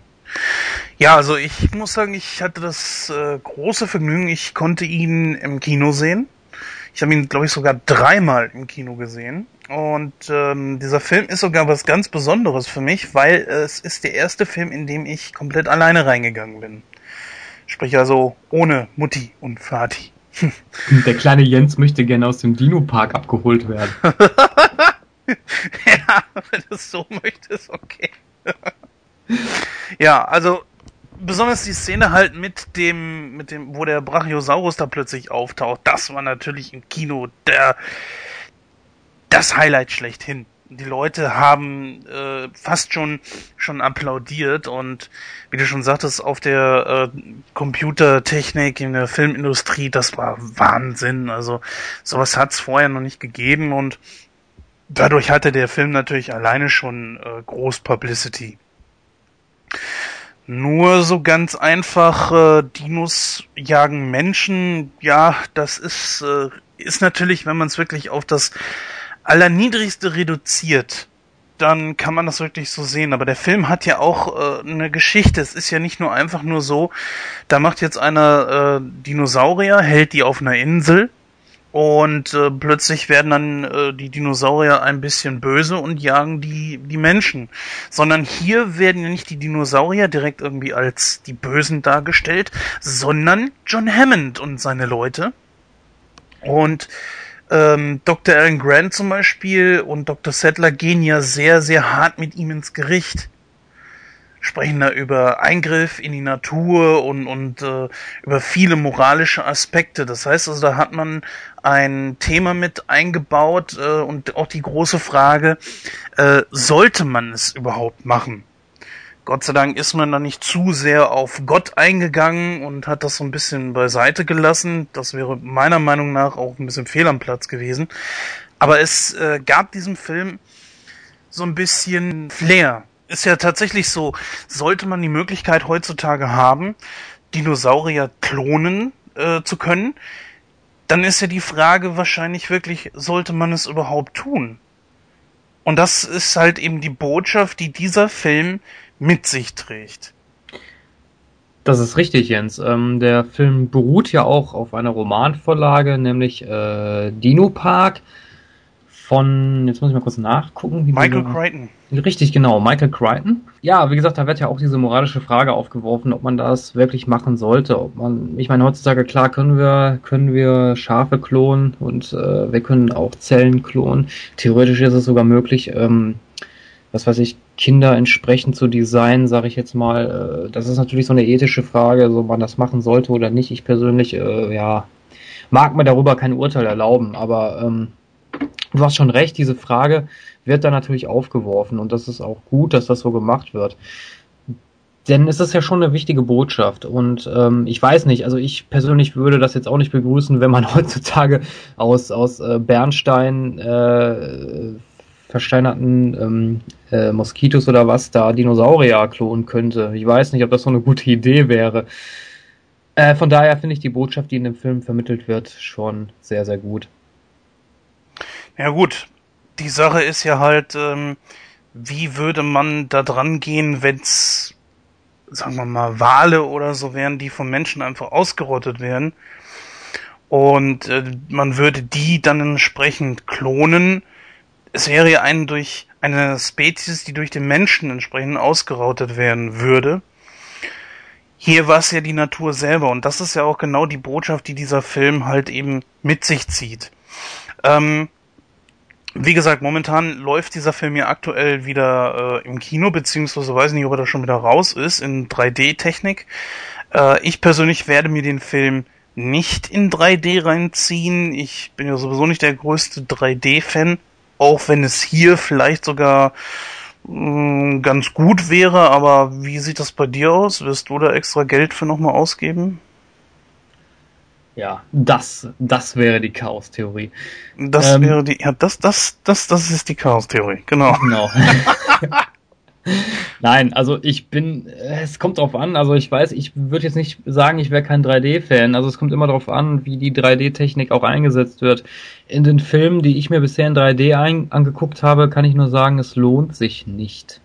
Ja, also ich muss sagen, ich hatte das äh, große Vergnügen, ich konnte ihn im Kino sehen. Ich habe ihn, glaube ich, sogar dreimal im Kino gesehen. Und ähm, dieser Film ist sogar was ganz Besonderes für mich, weil es ist der erste Film, in dem ich komplett alleine reingegangen bin. Sprich also ohne Mutti und Vati. Der kleine Jens möchte gerne aus dem Dino-Park abgeholt werden. ja, wenn du es so möchtest, okay. ja, also besonders die Szene halt mit dem, mit dem, wo der Brachiosaurus da plötzlich auftaucht, das war natürlich im Kino der das Highlight schlechthin. Die Leute haben äh, fast schon schon applaudiert und wie du schon sagtest, auf der äh, Computertechnik in der Filmindustrie, das war Wahnsinn. Also sowas hat es vorher noch nicht gegeben und dadurch hatte der Film natürlich alleine schon äh, groß Publicity. Nur so ganz einfach, äh, Dinos jagen Menschen, ja, das ist, äh, ist natürlich, wenn man es wirklich auf das Allerniedrigste reduziert, dann kann man das wirklich so sehen. Aber der Film hat ja auch äh, eine Geschichte. Es ist ja nicht nur einfach nur so, da macht jetzt einer äh, Dinosaurier, hält die auf einer Insel und äh, plötzlich werden dann äh, die Dinosaurier ein bisschen böse und jagen die, die Menschen. Sondern hier werden ja nicht die Dinosaurier direkt irgendwie als die Bösen dargestellt, sondern John Hammond und seine Leute. Und ähm, Dr. Alan Grant zum Beispiel und Dr. Settler gehen ja sehr, sehr hart mit ihm ins Gericht sprechen da über Eingriff in die Natur und, und äh, über viele moralische Aspekte. Das heißt also, da hat man ein Thema mit eingebaut äh, und auch die große Frage, äh, sollte man es überhaupt machen? Gott sei Dank ist man da nicht zu sehr auf Gott eingegangen und hat das so ein bisschen beiseite gelassen. Das wäre meiner Meinung nach auch ein bisschen fehl am Platz gewesen. Aber es äh, gab diesem Film so ein bisschen Flair ist ja tatsächlich so, sollte man die Möglichkeit heutzutage haben, Dinosaurier klonen äh, zu können, dann ist ja die Frage wahrscheinlich wirklich, sollte man es überhaupt tun? Und das ist halt eben die Botschaft, die dieser Film mit sich trägt. Das ist richtig, Jens. Ähm, der Film beruht ja auch auf einer Romanvorlage, nämlich äh, Dino Park von, jetzt muss ich mal kurz nachgucken. Michael Crichton. Richtig, genau, Michael Crichton. Ja, wie gesagt, da wird ja auch diese moralische Frage aufgeworfen, ob man das wirklich machen sollte. Ob man, ich meine, heutzutage klar können wir, können wir Schafe klonen und äh, wir können auch Zellen klonen. Theoretisch ist es sogar möglich, ähm, was weiß ich, Kinder entsprechend zu designen, sage ich jetzt mal. Äh, das ist natürlich so eine ethische Frage, ob man das machen sollte oder nicht. Ich persönlich, äh, ja, mag mir darüber kein Urteil erlauben, aber ähm, du hast schon recht, diese Frage wird da natürlich aufgeworfen und das ist auch gut, dass das so gemacht wird. Denn es ist ja schon eine wichtige Botschaft und ähm, ich weiß nicht, also ich persönlich würde das jetzt auch nicht begrüßen, wenn man heutzutage aus, aus äh, Bernstein äh, versteinerten ähm, äh, Moskitos oder was da Dinosaurier klonen könnte. Ich weiß nicht, ob das so eine gute Idee wäre. Äh, von daher finde ich die Botschaft, die in dem Film vermittelt wird, schon sehr, sehr gut. Ja gut, die Sache ist ja halt, ähm, wie würde man da dran gehen, wenn's, sagen wir mal, Wale oder so wären, die von Menschen einfach ausgerottet werden. Und äh, man würde die dann entsprechend klonen. Es wäre ja ein durch eine Spezies, die durch den Menschen entsprechend ausgerottet werden würde. Hier war es ja die Natur selber und das ist ja auch genau die Botschaft, die dieser Film halt eben mit sich zieht. Ähm, wie gesagt, momentan läuft dieser Film ja aktuell wieder äh, im Kino, beziehungsweise weiß nicht, ob er da schon wieder raus ist in 3D-Technik. Äh, ich persönlich werde mir den Film nicht in 3D reinziehen. Ich bin ja sowieso nicht der größte 3D-Fan, auch wenn es hier vielleicht sogar mh, mm, ganz gut wäre. Aber wie sieht das bei dir aus? Wirst du da extra Geld für nochmal ausgeben? Ja, das, das wäre die Chaos-Theorie. Das ähm, wäre die, ja, das, das, das, das ist die Chaos-Theorie, genau. Genau. Nein, also ich bin, es kommt drauf an, also ich weiß, ich würde jetzt nicht sagen, ich wäre kein 3D-Fan, also es kommt immer darauf an, wie die 3D-Technik auch eingesetzt wird. In den Filmen, die ich mir bisher in 3D ein, angeguckt habe, kann ich nur sagen, es lohnt sich nicht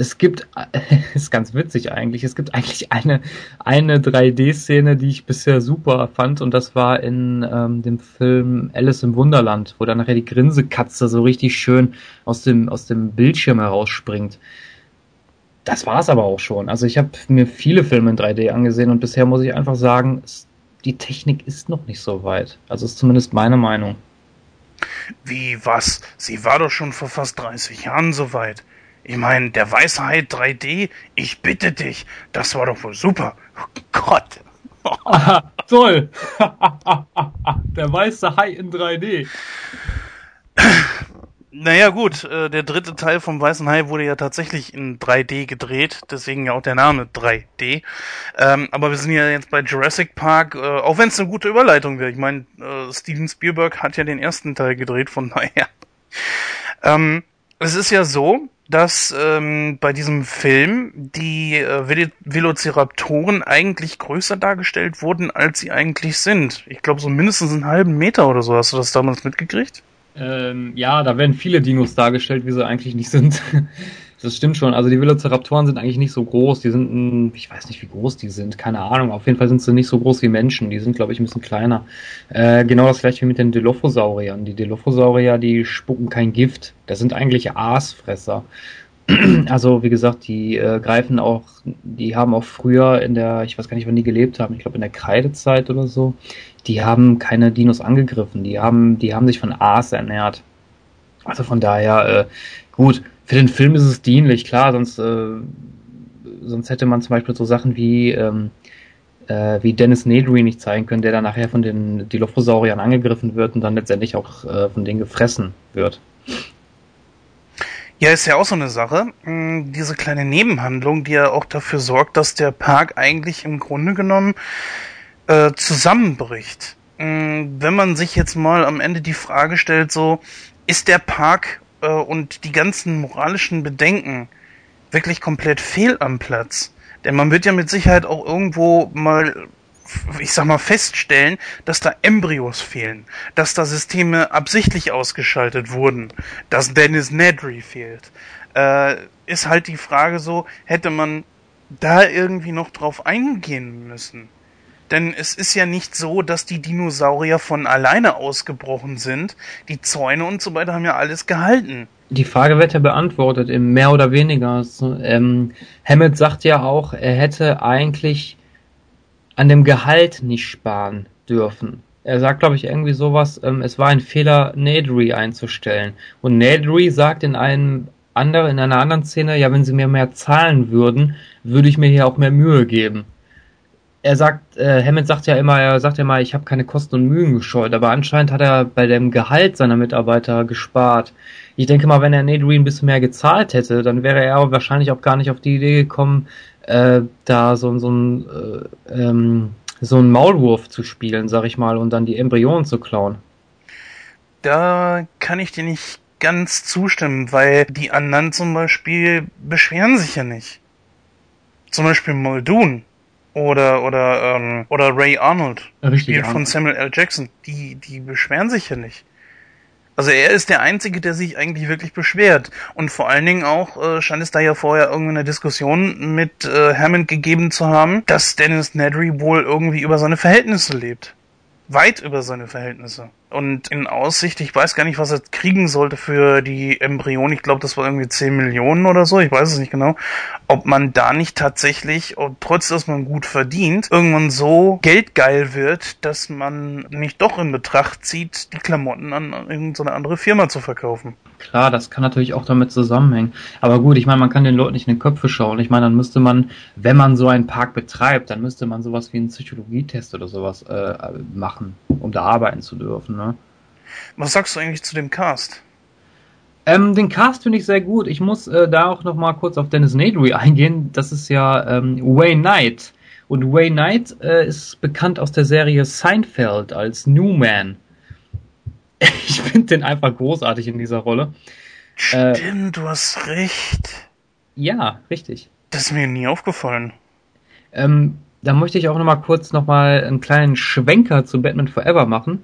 es gibt, ist ganz witzig eigentlich, es gibt eigentlich eine, eine 3D-Szene, die ich bisher super fand und das war in ähm, dem Film Alice im Wunderland, wo dann nachher die Grinsekatze so richtig schön aus dem, aus dem Bildschirm herausspringt. Das war's aber auch schon. Also ich habe mir viele Filme in 3D angesehen und bisher muss ich einfach sagen, es, die Technik ist noch nicht so weit. Also ist zumindest meine Meinung. Wie was? Sie war doch schon vor fast 30 Jahren so weit. Ich meine, der Weisheit 3D, ich bitte dich, das war doch wohl super. Oh Gott. Aha, toll. der weiße Hai in 3D. Naja gut, äh, der dritte Teil vom Weißen Hai wurde ja tatsächlich in 3D gedreht, deswegen ja auch der Name 3D. Ähm, aber wir sind ja jetzt bei Jurassic Park, äh, auch wenn es eine gute Überleitung wäre. Ich meine, äh, Steven Spielberg hat ja den ersten Teil gedreht, von daher. Ähm, es ist ja so, dass ähm, bei diesem Film die äh, Velociraptoren eigentlich größer dargestellt wurden, als sie eigentlich sind. Ich glaube, so mindestens einen halben Meter oder so. Hast du das damals mitgekriegt? Ähm, ja, da werden viele Dinos dargestellt, wie sie eigentlich nicht sind. Das stimmt schon. Also die Velociraptoren sind eigentlich nicht so groß. Die sind, ich weiß nicht, wie groß die sind. Keine Ahnung. Auf jeden Fall sind sie nicht so groß wie Menschen. Die sind, glaube ich, ein bisschen kleiner. Äh, genau das gleiche wie mit den Dilophosauriern. Die Dilophosaurier, die spucken kein Gift. Das sind eigentlich Aasfresser. Also, wie gesagt, die äh, greifen auch, die haben auch früher in der, ich weiß gar nicht, wann die gelebt haben, ich glaube in der Kreidezeit oder so, die haben keine Dinos angegriffen. Die haben, die haben sich von Aas ernährt. Also von daher, äh, gut, für den Film ist es dienlich, klar, sonst, äh, sonst hätte man zum Beispiel so Sachen wie, ähm, äh, wie Dennis Nedry nicht zeigen können, der dann nachher von den Dilophosauriern angegriffen wird und dann letztendlich auch äh, von denen gefressen wird. Ja, ist ja auch so eine Sache. Hm, diese kleine Nebenhandlung, die ja auch dafür sorgt, dass der Park eigentlich im Grunde genommen äh, zusammenbricht. Hm, wenn man sich jetzt mal am Ende die Frage stellt, so, ist der Park äh, und die ganzen moralischen Bedenken wirklich komplett fehl am Platz. Denn man wird ja mit Sicherheit auch irgendwo mal, ich sag mal, feststellen, dass da Embryos fehlen, dass da Systeme absichtlich ausgeschaltet wurden, dass Dennis Nedry fehlt. Äh, ist halt die Frage so, hätte man da irgendwie noch drauf eingehen müssen? Denn es ist ja nicht so, dass die Dinosaurier von alleine ausgebrochen sind. Die Zäune und so weiter haben ja alles gehalten. Die Frage wird ja beantwortet, im mehr oder weniger. Ähm, Hammett sagt ja auch, er hätte eigentlich an dem Gehalt nicht sparen dürfen. Er sagt, glaube ich, irgendwie sowas, ähm, es war ein Fehler, Nadry einzustellen. Und Nadry sagt in einem anderen, in einer anderen Szene, ja, wenn sie mir mehr zahlen würden, würde ich mir hier auch mehr Mühe geben er sagt, äh, Hammond sagt ja immer, er sagt ja mal, ich habe keine Kosten und Mühen gescheut, aber anscheinend hat er bei dem Gehalt seiner Mitarbeiter gespart. Ich denke mal, wenn er Nadry ein bisschen mehr gezahlt hätte, dann wäre er wahrscheinlich auch gar nicht auf die Idee gekommen, äh, da so, so ein äh, ähm, so ein Maulwurf zu spielen, sag ich mal, und dann die Embryonen zu klauen. Da kann ich dir nicht ganz zustimmen, weil die anderen zum Beispiel beschweren sich ja nicht. Zum Beispiel Moldun oder oder ähm, oder Ray Arnold, Richtig, gespielt von Samuel L. Jackson, die die beschweren sich ja nicht. Also er ist der Einzige, der sich eigentlich wirklich beschwert. Und vor allen Dingen auch äh, scheint es da ja vorher irgendeine Diskussion mit äh, Hammond gegeben zu haben, dass Dennis Nedry wohl irgendwie über seine Verhältnisse lebt. Weit über seine Verhältnisse. Und in Aussicht, ich weiß gar nicht, was er kriegen sollte für die Embryonen. Ich glaube, das war irgendwie 10 Millionen oder so. Ich weiß es nicht genau. Ob man da nicht tatsächlich, trotz dass man gut verdient, irgendwann so geldgeil wird, dass man nicht doch in Betracht zieht, die Klamotten an irgendeine andere Firma zu verkaufen. Klar, das kann natürlich auch damit zusammenhängen. Aber gut, ich meine, man kann den Leuten nicht in die Köpfe schauen. Ich meine, dann müsste man, wenn man so einen Park betreibt, dann müsste man sowas wie einen Psychologietest oder sowas äh, machen, um da arbeiten zu dürfen. Ne? Was sagst du eigentlich zu dem Cast? Ähm, den Cast finde ich sehr gut. Ich muss äh, da auch noch mal kurz auf Dennis Nedry eingehen. Das ist ja ähm, Wayne Knight. Und Wayne Knight äh, ist bekannt aus der Serie Seinfeld als Newman. Ich finde den einfach großartig in dieser Rolle. Äh, Stimmt, du hast recht. Ja, richtig. Das ist mir nie aufgefallen. Ähm, da möchte ich auch noch mal kurz noch mal einen kleinen Schwenker zu Batman Forever machen,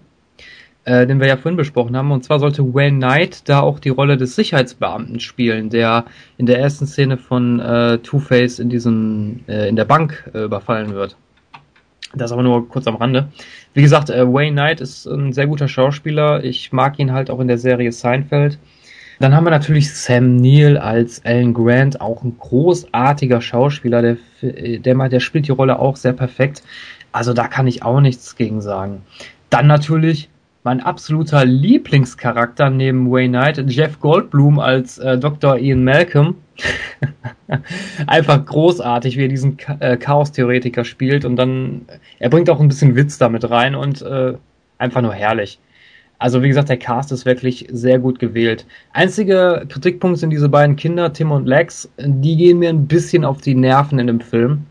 äh, den wir ja vorhin besprochen haben. Und zwar sollte Wayne Knight da auch die Rolle des Sicherheitsbeamten spielen, der in der ersten Szene von äh, Two-Face in diesem äh, in der Bank äh, überfallen wird. Das aber nur kurz am Rande. Wie gesagt, äh, Wayne Knight ist ein sehr guter Schauspieler. Ich mag ihn halt auch in der Serie Seinfeld. Dann haben wir natürlich Sam Neill als Alan Grant, auch ein großartiger Schauspieler, der, der, der spielt die Rolle auch sehr perfekt. Also da kann ich auch nichts gegen sagen. Dann natürlich mein absoluter Lieblingscharakter neben Wayne Knight, Jeff Goldblum als äh, Dr. Ian Malcolm. Einfach großartig, wie er diesen äh, Chaos-Theoretiker spielt und dann, er bringt auch ein bisschen Witz damit rein und äh, einfach nur herrlich. Also wie gesagt, der Cast ist wirklich sehr gut gewählt. Einzige Kritikpunkt sind diese beiden Kinder, Tim und Lex. Die gehen mir ein bisschen auf die Nerven in dem Film.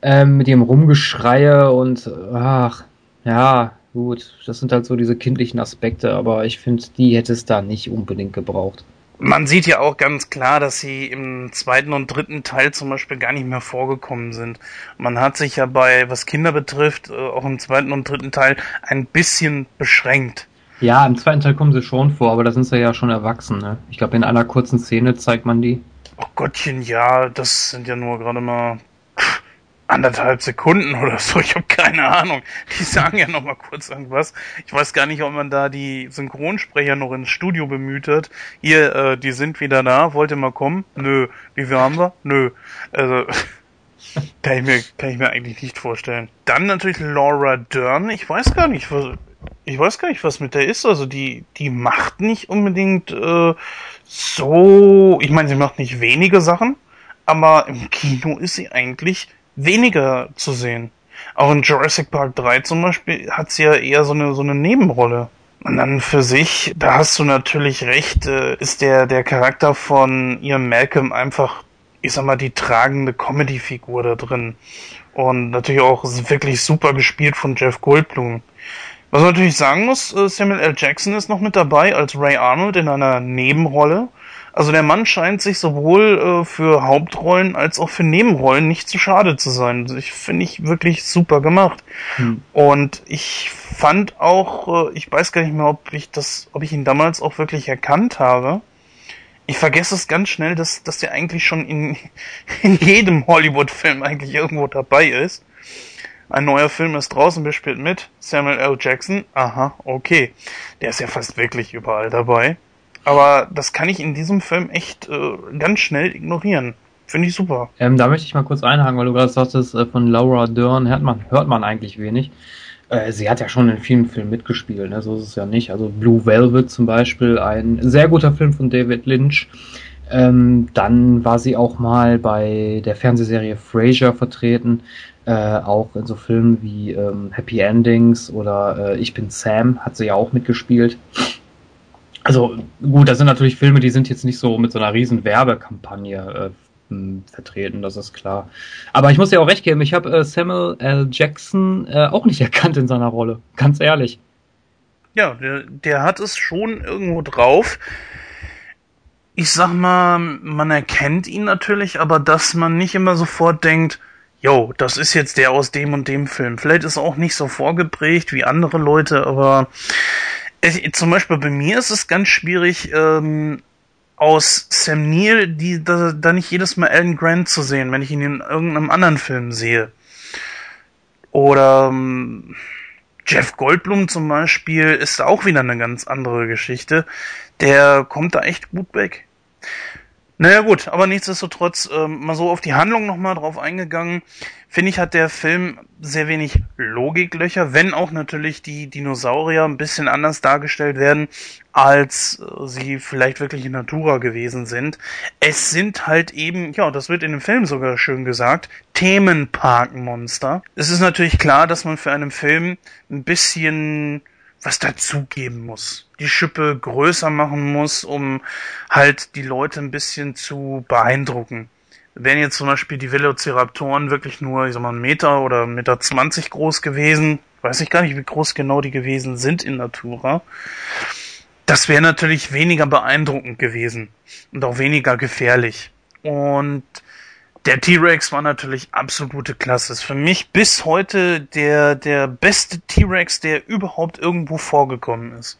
Ähm, mit ihrem Rumgeschreie und ach, ja, gut, das sind halt so diese kindlichen Aspekte, aber ich finde, die hätte es da nicht unbedingt gebraucht. Man sieht ja auch ganz klar, dass sie im zweiten und dritten Teil zum Beispiel gar nicht mehr vorgekommen sind. Man hat sich ja bei, was Kinder betrifft, auch im zweiten und dritten Teil ein bisschen beschränkt. Ja, im zweiten Teil kommen sie schon vor, aber da sind sie ja schon erwachsen. Ne? Ich glaube, in einer kurzen Szene zeigt man die. Oh Gottchen, ja, das sind ja nur gerade mal anderthalb Sekunden oder so. Ich habe keine Ahnung. Die sagen ja noch mal kurz irgendwas. Ich weiß gar nicht, ob man da die Synchronsprecher noch ins Studio bemüht hat. Hier, äh, die sind wieder da. Wollt ihr mal kommen? Nö. Wie viel haben wir? Nö. Also kann ich mir kann ich mir eigentlich nicht vorstellen. Dann natürlich Laura Dern. Ich weiß gar nicht, was ich weiß gar nicht, was mit der ist. Also die, die macht nicht unbedingt äh, so. Ich meine, sie macht nicht wenige Sachen, aber im Kino ist sie eigentlich weniger zu sehen. Auch in Jurassic Park 3 zum Beispiel hat sie ja eher so eine so eine Nebenrolle. Und dann für sich, da hast du natürlich recht, äh, ist der der Charakter von Ian Malcolm einfach, ich sag mal, die tragende Comedy-Figur da drin. Und natürlich auch wirklich super gespielt von Jeff Goldblum. Was man natürlich sagen muss, Samuel L. Jackson ist noch mit dabei als Ray Arnold in einer Nebenrolle. Also der Mann scheint sich sowohl äh, für Hauptrollen als auch für Nebenrollen nicht zu schade zu sein. Also ich finde ich wirklich super gemacht. Hm. Und ich fand auch, äh, ich weiß gar nicht mehr, ob ich das, ob ich ihn damals auch wirklich erkannt habe. Ich vergesse es ganz schnell, dass, dass der eigentlich schon in, in jedem Hollywood-Film eigentlich irgendwo dabei ist. Ein neuer Film ist draußen, wer spielt mit? Samuel L. Jackson. Aha, okay. Der ist ja fast wirklich überall dabei. Aber das kann ich in diesem Film echt äh, ganz schnell ignorieren. Finde ich super. Ähm, da möchte ich mal kurz einhaken, weil du gerade sagtest, äh, von Laura Dern hört man, hört man eigentlich wenig. Äh, sie hat ja schon in vielen Filmen mitgespielt, ne? so ist es ja nicht. Also Blue Velvet zum Beispiel, ein sehr guter Film von David Lynch. Ähm, dann war sie auch mal bei der Fernsehserie Frasier vertreten, äh, auch in so Filmen wie ähm, Happy Endings oder äh, Ich bin Sam hat sie ja auch mitgespielt. Also gut, das sind natürlich Filme, die sind jetzt nicht so mit so einer riesen Werbekampagne äh, vertreten, das ist klar. Aber ich muss dir auch recht geben, ich habe äh, Samuel L. Jackson äh, auch nicht erkannt in seiner Rolle, ganz ehrlich. Ja, der, der hat es schon irgendwo drauf. Ich sag mal, man erkennt ihn natürlich, aber dass man nicht immer sofort denkt, yo, das ist jetzt der aus dem und dem Film. Vielleicht ist er auch nicht so vorgeprägt wie andere Leute, aber ich, zum Beispiel bei mir ist es ganz schwierig, ähm, aus Sam Neill die, da, da nicht jedes Mal Alan Grant zu sehen, wenn ich ihn in irgendeinem anderen Film sehe. Oder ähm, Jeff Goldblum zum Beispiel ist auch wieder eine ganz andere Geschichte. Der kommt da echt gut weg. Naja gut, aber nichtsdestotrotz, ähm, mal so auf die Handlung nochmal drauf eingegangen, finde ich, hat der Film sehr wenig Logiklöcher, wenn auch natürlich die Dinosaurier ein bisschen anders dargestellt werden, als äh, sie vielleicht wirklich in Natura gewesen sind. Es sind halt eben, ja, das wird in dem Film sogar schön gesagt, Themenparkmonster. Es ist natürlich klar, dass man für einen Film ein bisschen was dazugeben muss. Die Schippe größer machen muss, um halt die Leute ein bisschen zu beeindrucken. Wären jetzt zum Beispiel die Velociraptoren wirklich nur, ich sag mal, einen Meter oder einen Meter zwanzig groß gewesen, weiß ich gar nicht, wie groß genau die gewesen sind in Natura. Das wäre natürlich weniger beeindruckend gewesen und auch weniger gefährlich. Und der T-Rex war natürlich absolute Klasse. Ist für mich bis heute der, der beste T-Rex, der überhaupt irgendwo vorgekommen ist.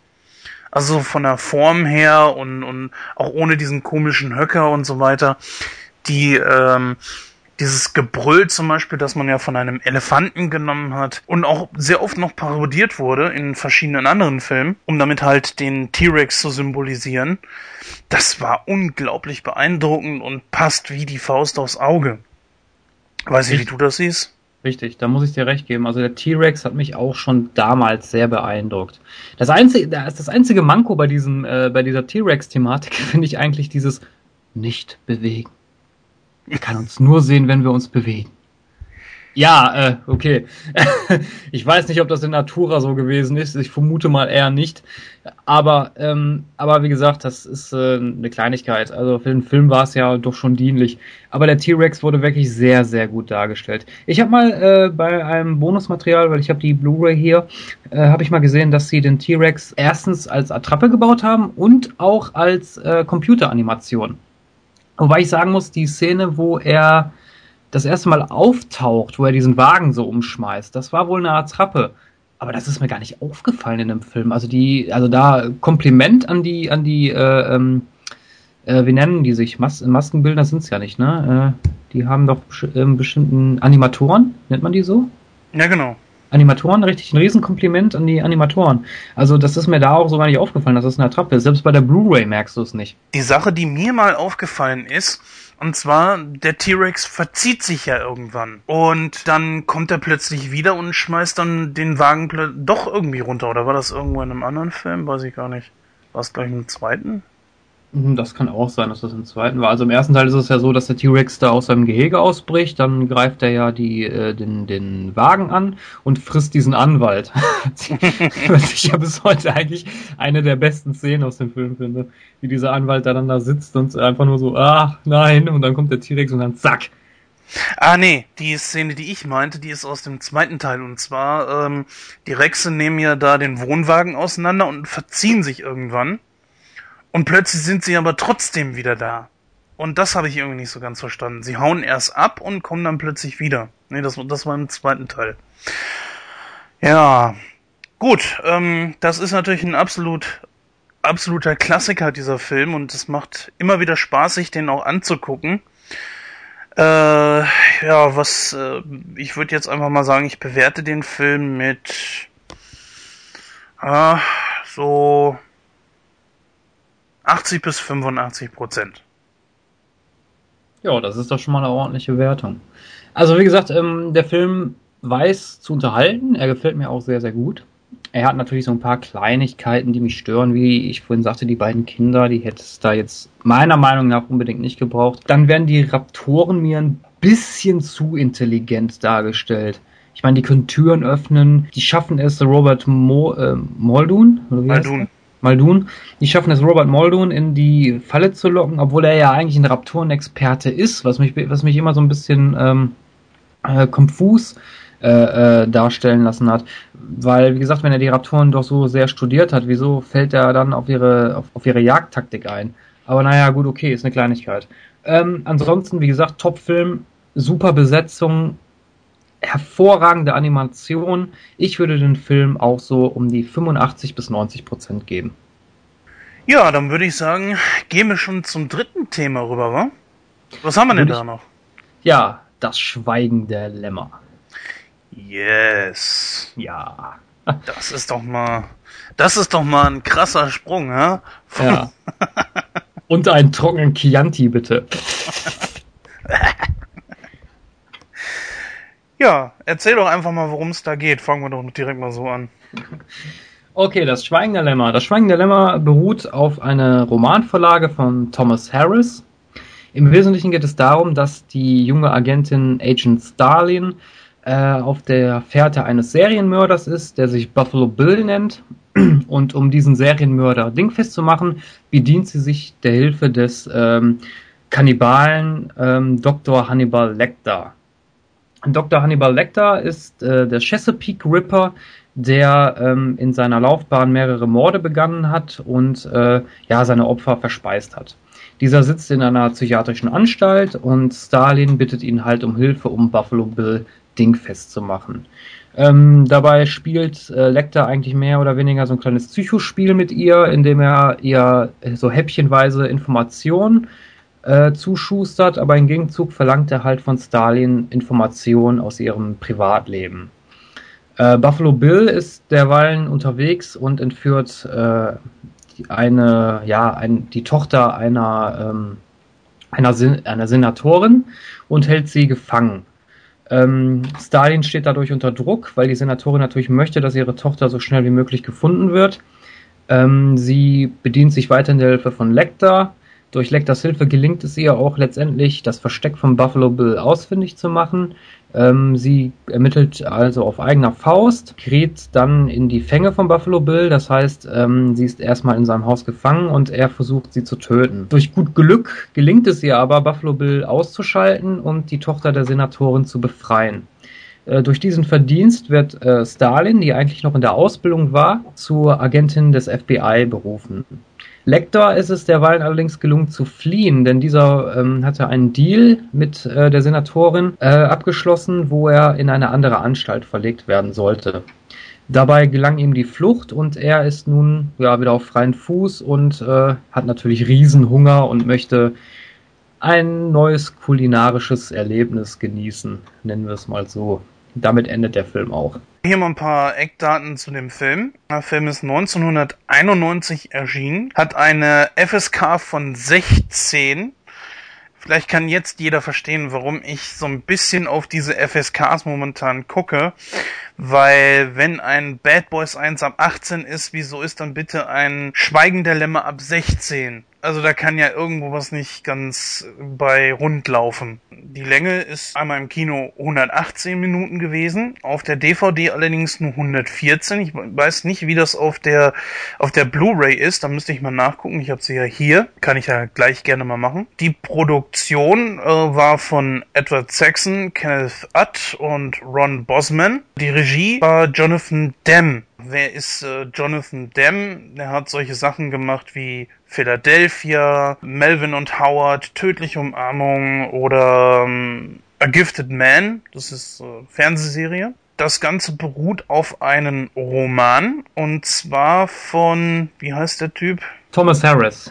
Also von der Form her und, und auch ohne diesen komischen Höcker und so weiter. Die, ähm, dieses Gebrüll zum Beispiel, das man ja von einem Elefanten genommen hat und auch sehr oft noch parodiert wurde in verschiedenen anderen Filmen, um damit halt den T-Rex zu symbolisieren, das war unglaublich beeindruckend und passt wie die Faust aufs Auge. Weiß ich, wie du das siehst? Richtig, da muss ich dir recht geben. Also der T-Rex hat mich auch schon damals sehr beeindruckt. Das einzige, das einzige Manko bei diesem, äh, bei dieser T-Rex-Thematik finde ich eigentlich dieses nicht bewegen. Er kann uns nur sehen, wenn wir uns bewegen. Ja, äh, okay. ich weiß nicht, ob das in Natura so gewesen ist. Ich vermute mal eher nicht. Aber, ähm, aber wie gesagt, das ist äh, eine Kleinigkeit. Also für den Film war es ja doch schon dienlich. Aber der T-Rex wurde wirklich sehr, sehr gut dargestellt. Ich habe mal äh, bei einem Bonusmaterial, weil ich habe die Blu-ray hier, äh, habe ich mal gesehen, dass sie den T-Rex erstens als Attrappe gebaut haben und auch als äh, Computeranimation. Wobei ich sagen muss, die Szene, wo er das erste Mal auftaucht, wo er diesen Wagen so umschmeißt, das war wohl eine Attrappe. Aber das ist mir gar nicht aufgefallen in dem Film. Also die, also da Kompliment an die, an die, äh, ähm, äh, wie nennen die sich? Mas Maskenbildner sind's ja nicht, ne? Äh, die haben doch äh, bestimmten Animatoren, nennt man die so? Ja, genau. Animatoren, richtig ein Riesenkompliment an die Animatoren. Also das ist mir da auch so gar nicht aufgefallen, dass das eine Attrappe ist. Selbst bei der Blu-ray merkst du es nicht. Die Sache, die mir mal aufgefallen ist, und zwar, der T-Rex verzieht sich ja irgendwann. Und dann kommt er plötzlich wieder und schmeißt dann den Wagen doch irgendwie runter. Oder war das irgendwo in einem anderen Film? Weiß ich gar nicht. War es gleich im zweiten? Mhm, das kann auch sein, dass das im zweiten war. Also im ersten Teil ist es ja so, dass der T-Rex da aus seinem Gehege ausbricht, dann greift er ja die, äh, den, den Wagen an und frisst diesen Anwalt. Was ich ja bis heute eigentlich eine der besten Szenen aus dem Film finde. Wie dieser Anwalt da dann da sitzt und einfach nur so, ach nein, und dann kommt der T-Rex und dann zack. Ah nee, die Szene, die ich meinte, die ist aus dem zweiten Teil. Und zwar, ähm, die Rexe nehmen ja da den Wohnwagen auseinander und verziehen sich irgendwann. Und plötzlich sind sie aber trotzdem wieder da. Und das habe ich irgendwie nicht so ganz verstanden. Sie hauen erst ab und kommen dann plötzlich wieder. Nee, das, das war im zweiten Teil. Ja, gut. Ähm, das ist natürlich ein absolut absoluter Klassiker dieser Film und es macht immer wieder Spaß, sich den auch anzugucken. Äh, ja, was äh, ich würde jetzt einfach mal sagen, ich bewerte den Film mit äh, so 80 bis 85 Prozent. Ja, das ist doch schon mal eine ordentliche Wertung. Also wie gesagt, ähm, der Film weiß zu unterhalten. Er gefällt mir auch sehr, sehr gut. Er hat natürlich so ein paar Kleinigkeiten, die mich stören, wie ich vorhin sagte, die beiden Kinder, die hätte es da jetzt meiner Meinung nach unbedingt nicht gebraucht. Dann werden die Raptoren mir ein bisschen zu intelligent dargestellt. Ich meine, die können Türen öffnen, die schaffen es, Robert Mo, äh, Muldoon, oder wie Muldoon. Muldoon. Die schaffen es, Robert Muldoon in die Falle zu locken, obwohl er ja eigentlich ein Raptorenexperte ist, was mich, was mich immer so ein bisschen ähm, äh, konfus äh, äh, darstellen lassen hat. Weil, wie gesagt, wenn er die Raptoren doch so sehr studiert hat, wieso fällt er dann auf ihre, auf, auf ihre Jagdtaktik ein? Aber naja, gut, okay, ist eine Kleinigkeit. Ähm, ansonsten, wie gesagt, Top-Film, super Besetzung, hervorragende Animation. Ich würde den Film auch so um die 85 bis 90 Prozent geben. Ja, dann würde ich sagen, gehen wir schon zum dritten Thema rüber, wa? Was haben wir denn da noch? Ja, das Schweigen der Lämmer. Yes. Ja. Das ist doch mal, das ist doch mal ein krasser Sprung, ja? Ja. Und einen trockenen Chianti, bitte. Ja, erzähl doch einfach mal, worum es da geht. Fangen wir doch direkt mal so an. Okay, das Schweigende Lämmer. Das Schweigende Lämmer beruht auf einer Romanvorlage von Thomas Harris. Im Wesentlichen geht es darum, dass die junge Agentin Agent Starlin äh, auf der Fährte eines Serienmörders ist, der sich Buffalo Bill nennt. Und um diesen Serienmörder dingfest zu machen, bedient sie sich der Hilfe des ähm, Kannibalen ähm, Dr. Hannibal Lecter. Dr. Hannibal Lecter ist äh, der Chesapeake Ripper, der ähm, in seiner Laufbahn mehrere Morde begangen hat und äh, ja seine Opfer verspeist hat. Dieser sitzt in einer psychiatrischen Anstalt und Stalin bittet ihn halt um Hilfe, um Buffalo Bill dingfest zu machen. Ähm, dabei spielt äh, Lecter eigentlich mehr oder weniger so ein kleines Psychospiel mit ihr, indem er ihr so häppchenweise Informationen äh, zuschustert, aber im Gegenzug verlangt er halt von Stalin Informationen aus ihrem Privatleben. Äh, Buffalo Bill ist derweilen unterwegs und entführt äh, eine, ja, ein, die Tochter einer, ähm, einer, Sen einer Senatorin und hält sie gefangen. Ähm, Stalin steht dadurch unter Druck, weil die Senatorin natürlich möchte, dass ihre Tochter so schnell wie möglich gefunden wird. Ähm, sie bedient sich weiterhin der Hilfe von Lecter, durch Lecters Hilfe gelingt es ihr auch letztendlich, das Versteck von Buffalo Bill ausfindig zu machen. Ähm, sie ermittelt also auf eigener Faust, gerät dann in die Fänge von Buffalo Bill, das heißt, ähm, sie ist erstmal in seinem Haus gefangen und er versucht sie zu töten. Durch gut Glück gelingt es ihr aber, Buffalo Bill auszuschalten und die Tochter der Senatorin zu befreien. Äh, durch diesen Verdienst wird äh, Stalin, die eigentlich noch in der Ausbildung war, zur Agentin des FBI berufen. Lecter ist es derweil allerdings gelungen zu fliehen, denn dieser ähm, hatte einen Deal mit äh, der Senatorin äh, abgeschlossen, wo er in eine andere Anstalt verlegt werden sollte. Dabei gelang ihm die Flucht und er ist nun ja wieder auf freien Fuß und äh, hat natürlich Riesenhunger und möchte ein neues kulinarisches Erlebnis genießen, nennen wir es mal so. Damit endet der Film auch. Hier mal ein paar Eckdaten zu dem Film. Der Film ist 1991 erschienen, hat eine FSK von 16. Vielleicht kann jetzt jeder verstehen, warum ich so ein bisschen auf diese FSKs momentan gucke. Weil wenn ein Bad Boys 1 ab 18 ist, wieso ist dann bitte ein Schweigen der Lämmer ab 16? Also da kann ja irgendwo was nicht ganz bei rund laufen. Die Länge ist einmal im Kino 118 Minuten gewesen, auf der DVD allerdings nur 114. Ich weiß nicht, wie das auf der auf der Blu-ray ist, da müsste ich mal nachgucken. Ich habe sie ja hier, kann ich ja gleich gerne mal machen. Die Produktion äh, war von Edward Saxon, Kenneth Utt und Ron Bosman. Die Regie war Jonathan Demme. Wer ist äh, Jonathan Demme? Der hat solche Sachen gemacht wie Philadelphia, Melvin und Howard, Tödliche Umarmung oder ähm, A Gifted Man, das ist äh, Fernsehserie. Das Ganze beruht auf einem Roman und zwar von, wie heißt der Typ? Thomas Harris.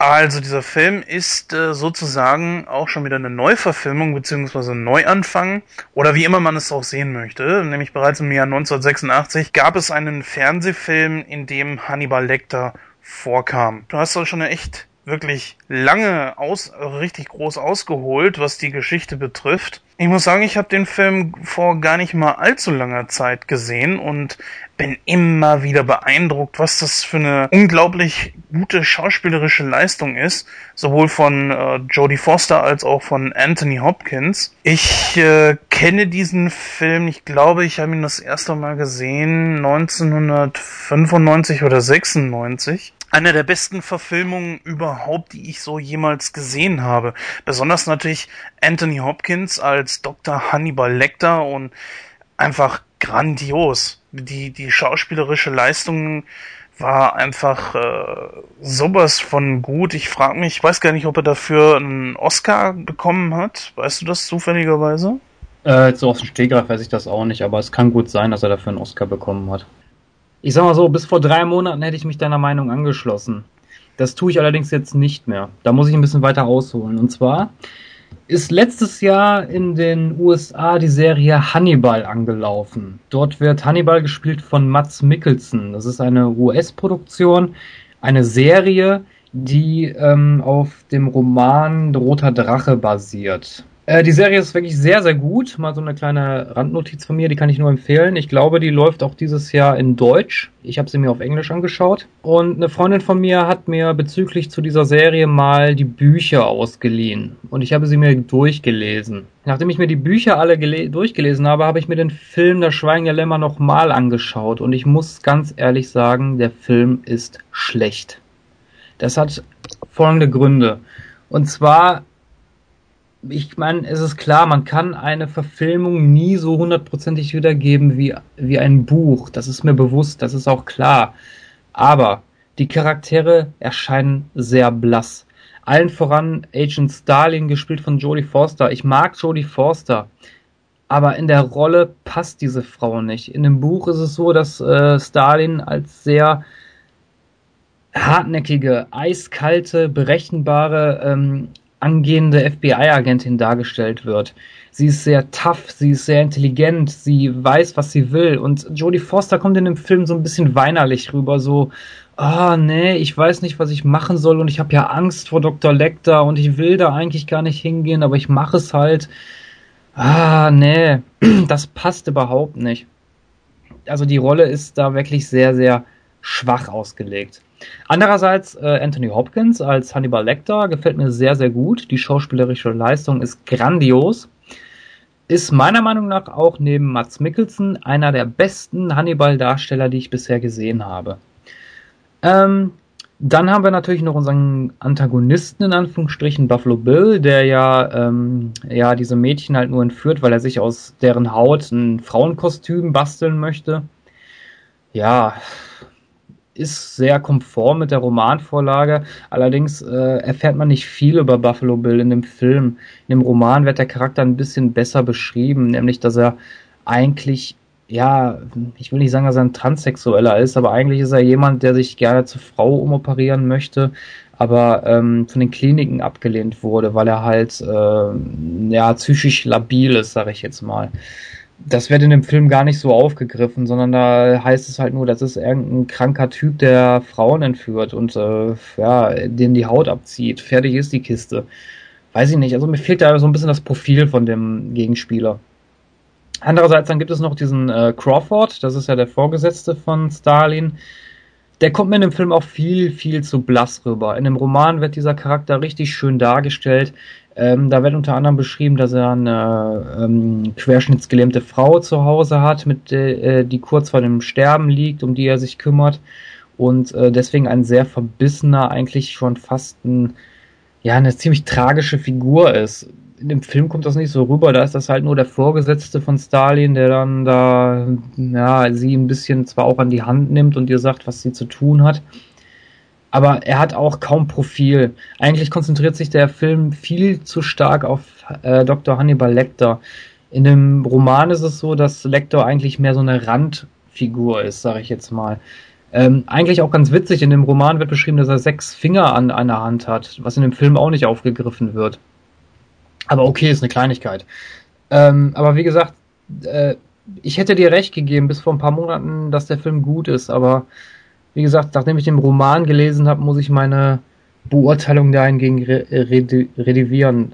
Also dieser Film ist äh, sozusagen auch schon wieder eine Neuverfilmung beziehungsweise Neuanfang oder wie immer man es auch sehen möchte. Nämlich bereits im Jahr 1986 gab es einen Fernsehfilm, in dem Hannibal Lecter vorkam. Du hast doch schon eine echt wirklich lange aus richtig groß ausgeholt, was die Geschichte betrifft. Ich muss sagen, ich habe den Film vor gar nicht mal allzu langer Zeit gesehen und bin immer wieder beeindruckt, was das für eine unglaublich gute schauspielerische Leistung ist, sowohl von äh, Jodie Foster als auch von Anthony Hopkins. Ich äh, kenne diesen Film, ich glaube, ich habe ihn das erste Mal gesehen 1995 oder 96 eine der besten Verfilmungen überhaupt, die ich so jemals gesehen habe. Besonders natürlich Anthony Hopkins als Dr. Hannibal Lecter und einfach grandios. Die, die schauspielerische Leistung war einfach äh, sowas von gut. Ich frage mich, ich weiß gar nicht, ob er dafür einen Oscar bekommen hat. Weißt du das zufälligerweise? Äh, so aus dem Stegreif weiß ich das auch nicht, aber es kann gut sein, dass er dafür einen Oscar bekommen hat. Ich sag mal so, bis vor drei Monaten hätte ich mich deiner Meinung angeschlossen. Das tue ich allerdings jetzt nicht mehr. Da muss ich ein bisschen weiter ausholen. Und zwar ist letztes Jahr in den USA die Serie Hannibal angelaufen. Dort wird Hannibal gespielt von Mats Mikkelsen. Das ist eine US-Produktion, eine Serie, die ähm, auf dem Roman Roter Drache basiert. Äh, die Serie ist wirklich sehr, sehr gut. Mal so eine kleine Randnotiz von mir, die kann ich nur empfehlen. Ich glaube, die läuft auch dieses Jahr in Deutsch. Ich habe sie mir auf Englisch angeschaut. Und eine Freundin von mir hat mir bezüglich zu dieser Serie mal die Bücher ausgeliehen. Und ich habe sie mir durchgelesen. Nachdem ich mir die Bücher alle durchgelesen habe, habe ich mir den Film Das Schweigen der Lämmer nochmal angeschaut. Und ich muss ganz ehrlich sagen, der Film ist schlecht. Das hat folgende Gründe. Und zwar ich meine, es ist klar, man kann eine Verfilmung nie so hundertprozentig wiedergeben wie, wie ein Buch. Das ist mir bewusst, das ist auch klar. Aber die Charaktere erscheinen sehr blass. Allen voran Agent Starling, gespielt von Jodie Forster. Ich mag Jodie Forster, aber in der Rolle passt diese Frau nicht. In dem Buch ist es so, dass äh, Starling als sehr hartnäckige, eiskalte, berechenbare ähm, angehende FBI-Agentin dargestellt wird. Sie ist sehr tough, sie ist sehr intelligent, sie weiß, was sie will. Und Jodie Foster kommt in dem Film so ein bisschen weinerlich rüber, so, ah, oh, nee, ich weiß nicht, was ich machen soll und ich habe ja Angst vor Dr. Lecter und ich will da eigentlich gar nicht hingehen, aber ich mache es halt. Ah, nee, das passt überhaupt nicht. Also die Rolle ist da wirklich sehr, sehr schwach ausgelegt. Andererseits äh, Anthony Hopkins als Hannibal Lecter gefällt mir sehr, sehr gut. Die schauspielerische Leistung ist grandios. Ist meiner Meinung nach auch neben Mats Mikkelsen einer der besten Hannibal-Darsteller, die ich bisher gesehen habe. Ähm, dann haben wir natürlich noch unseren Antagonisten in Anführungsstrichen Buffalo Bill, der ja ähm, ja diese Mädchen halt nur entführt, weil er sich aus deren Haut ein Frauenkostüm basteln möchte. Ja, ist sehr konform mit der Romanvorlage. Allerdings äh, erfährt man nicht viel über Buffalo Bill in dem Film. In dem Roman wird der Charakter ein bisschen besser beschrieben, nämlich dass er eigentlich ja, ich will nicht sagen, dass er ein Transsexueller ist, aber eigentlich ist er jemand, der sich gerne zur Frau umoperieren möchte, aber ähm, von den Kliniken abgelehnt wurde, weil er halt äh, ja psychisch labil ist, sage ich jetzt mal das wird in dem Film gar nicht so aufgegriffen, sondern da heißt es halt nur, das ist irgendein kranker Typ, der Frauen entführt und äh, ja, denen die Haut abzieht. Fertig ist die Kiste. Weiß ich nicht. Also mir fehlt da so ein bisschen das Profil von dem Gegenspieler. Andererseits dann gibt es noch diesen äh, Crawford, das ist ja der Vorgesetzte von Stalin. Der kommt mir in dem Film auch viel, viel zu blass rüber. In dem Roman wird dieser Charakter richtig schön dargestellt. Ähm, da wird unter anderem beschrieben, dass er eine ähm, querschnittsgelähmte Frau zu Hause hat, mit äh, die kurz vor dem Sterben liegt, um die er sich kümmert und äh, deswegen ein sehr verbissener, eigentlich schon fast ein, ja, eine ziemlich tragische Figur ist. In dem Film kommt das nicht so rüber, da ist das halt nur der Vorgesetzte von Stalin, der dann da, ja, sie ein bisschen zwar auch an die Hand nimmt und ihr sagt, was sie zu tun hat, aber er hat auch kaum Profil. Eigentlich konzentriert sich der Film viel zu stark auf äh, Dr. Hannibal Lecter. In dem Roman ist es so, dass Lecter eigentlich mehr so eine Randfigur ist, sage ich jetzt mal. Ähm, eigentlich auch ganz witzig, in dem Roman wird beschrieben, dass er sechs Finger an einer Hand hat, was in dem Film auch nicht aufgegriffen wird. Aber okay, ist eine Kleinigkeit. Ähm, aber wie gesagt, äh, ich hätte dir recht gegeben bis vor ein paar Monaten, dass der Film gut ist, aber wie gesagt, nachdem ich den Roman gelesen habe, muss ich meine Beurteilung dahingegen re re revidieren.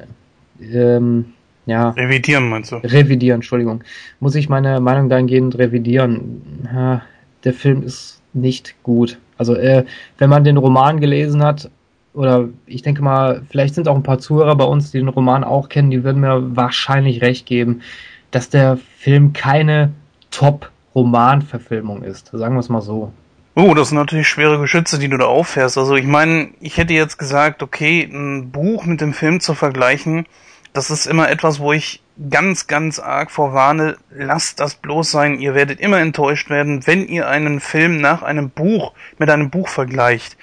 Ähm, ja. Revidieren meinst du? Revidieren, Entschuldigung. Muss ich meine Meinung dahingehend revidieren. Ja, der Film ist nicht gut. Also, äh, wenn man den Roman gelesen hat, oder ich denke mal, vielleicht sind auch ein paar Zuhörer bei uns, die den Roman auch kennen, die würden mir wahrscheinlich recht geben, dass der Film keine Top-Roman-Verfilmung ist. Sagen wir es mal so. Oh, das sind natürlich schwere Geschütze, die du da auffährst. Also ich meine, ich hätte jetzt gesagt, okay, ein Buch mit dem Film zu vergleichen, das ist immer etwas, wo ich ganz, ganz arg vorwarne, lasst das bloß sein. Ihr werdet immer enttäuscht werden, wenn ihr einen Film nach einem Buch mit einem Buch vergleicht.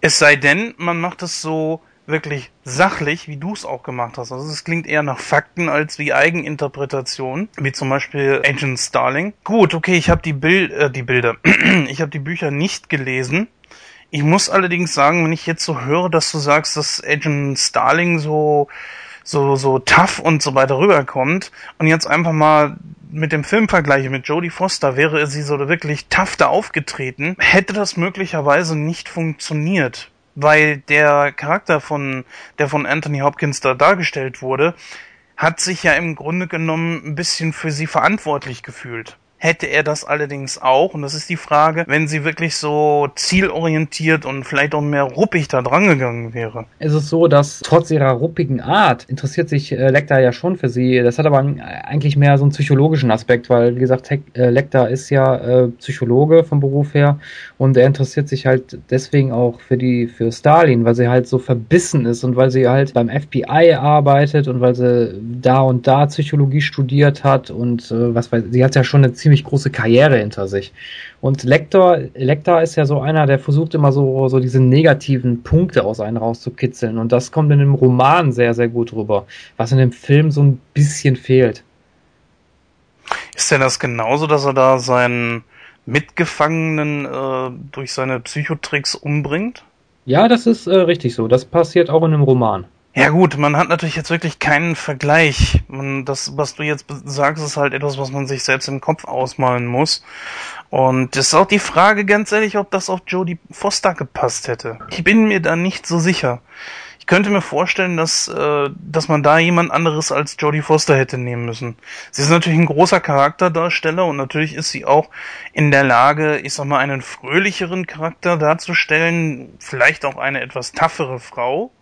Es sei denn, man macht es so wirklich sachlich, wie du es auch gemacht hast. Also es klingt eher nach Fakten als wie Eigeninterpretation, wie zum Beispiel Agent Starling. Gut, okay, ich habe die Bild, äh, die Bilder, ich habe die Bücher nicht gelesen. Ich muss allerdings sagen, wenn ich jetzt so höre, dass du sagst, dass Agent Starling so so so tough und so weiter rüberkommt und jetzt einfach mal mit dem Film vergleiche mit Jodie Foster, wäre sie so wirklich tough da aufgetreten, hätte das möglicherweise nicht funktioniert weil der Charakter von, der von Anthony Hopkins da dargestellt wurde, hat sich ja im Grunde genommen ein bisschen für sie verantwortlich gefühlt. Hätte er das allerdings auch, und das ist die Frage, wenn sie wirklich so zielorientiert und vielleicht auch mehr ruppig da drangegangen wäre. Es ist so, dass trotz ihrer ruppigen Art interessiert sich äh, Lecter ja schon für sie. Das hat aber eigentlich mehr so einen psychologischen Aspekt, weil, wie gesagt, He äh, Lecter ist ja äh, Psychologe vom Beruf her und er interessiert sich halt deswegen auch für die, für Stalin, weil sie halt so verbissen ist und weil sie halt beim FBI arbeitet und weil sie da und da Psychologie studiert hat und äh, was weiß, sie hat ja schon eine ziemlich ziemlich große Karriere hinter sich. Und Lecter, Lecter ist ja so einer, der versucht immer so, so diese negativen Punkte aus einem rauszukitzeln. Und das kommt in dem Roman sehr, sehr gut rüber, was in dem Film so ein bisschen fehlt. Ist denn das genauso, dass er da seinen Mitgefangenen äh, durch seine Psychotricks umbringt? Ja, das ist äh, richtig so. Das passiert auch in dem Roman. Ja gut, man hat natürlich jetzt wirklich keinen Vergleich. Man, das, was du jetzt sagst, ist halt etwas, was man sich selbst im Kopf ausmalen muss. Und es ist auch die Frage, ganz ehrlich, ob das auf Jodie Foster gepasst hätte. Ich bin mir da nicht so sicher. Ich könnte mir vorstellen, dass, äh, dass man da jemand anderes als Jodie Foster hätte nehmen müssen. Sie ist natürlich ein großer Charakterdarsteller und natürlich ist sie auch in der Lage, ich sag mal, einen fröhlicheren Charakter darzustellen, vielleicht auch eine etwas taffere Frau.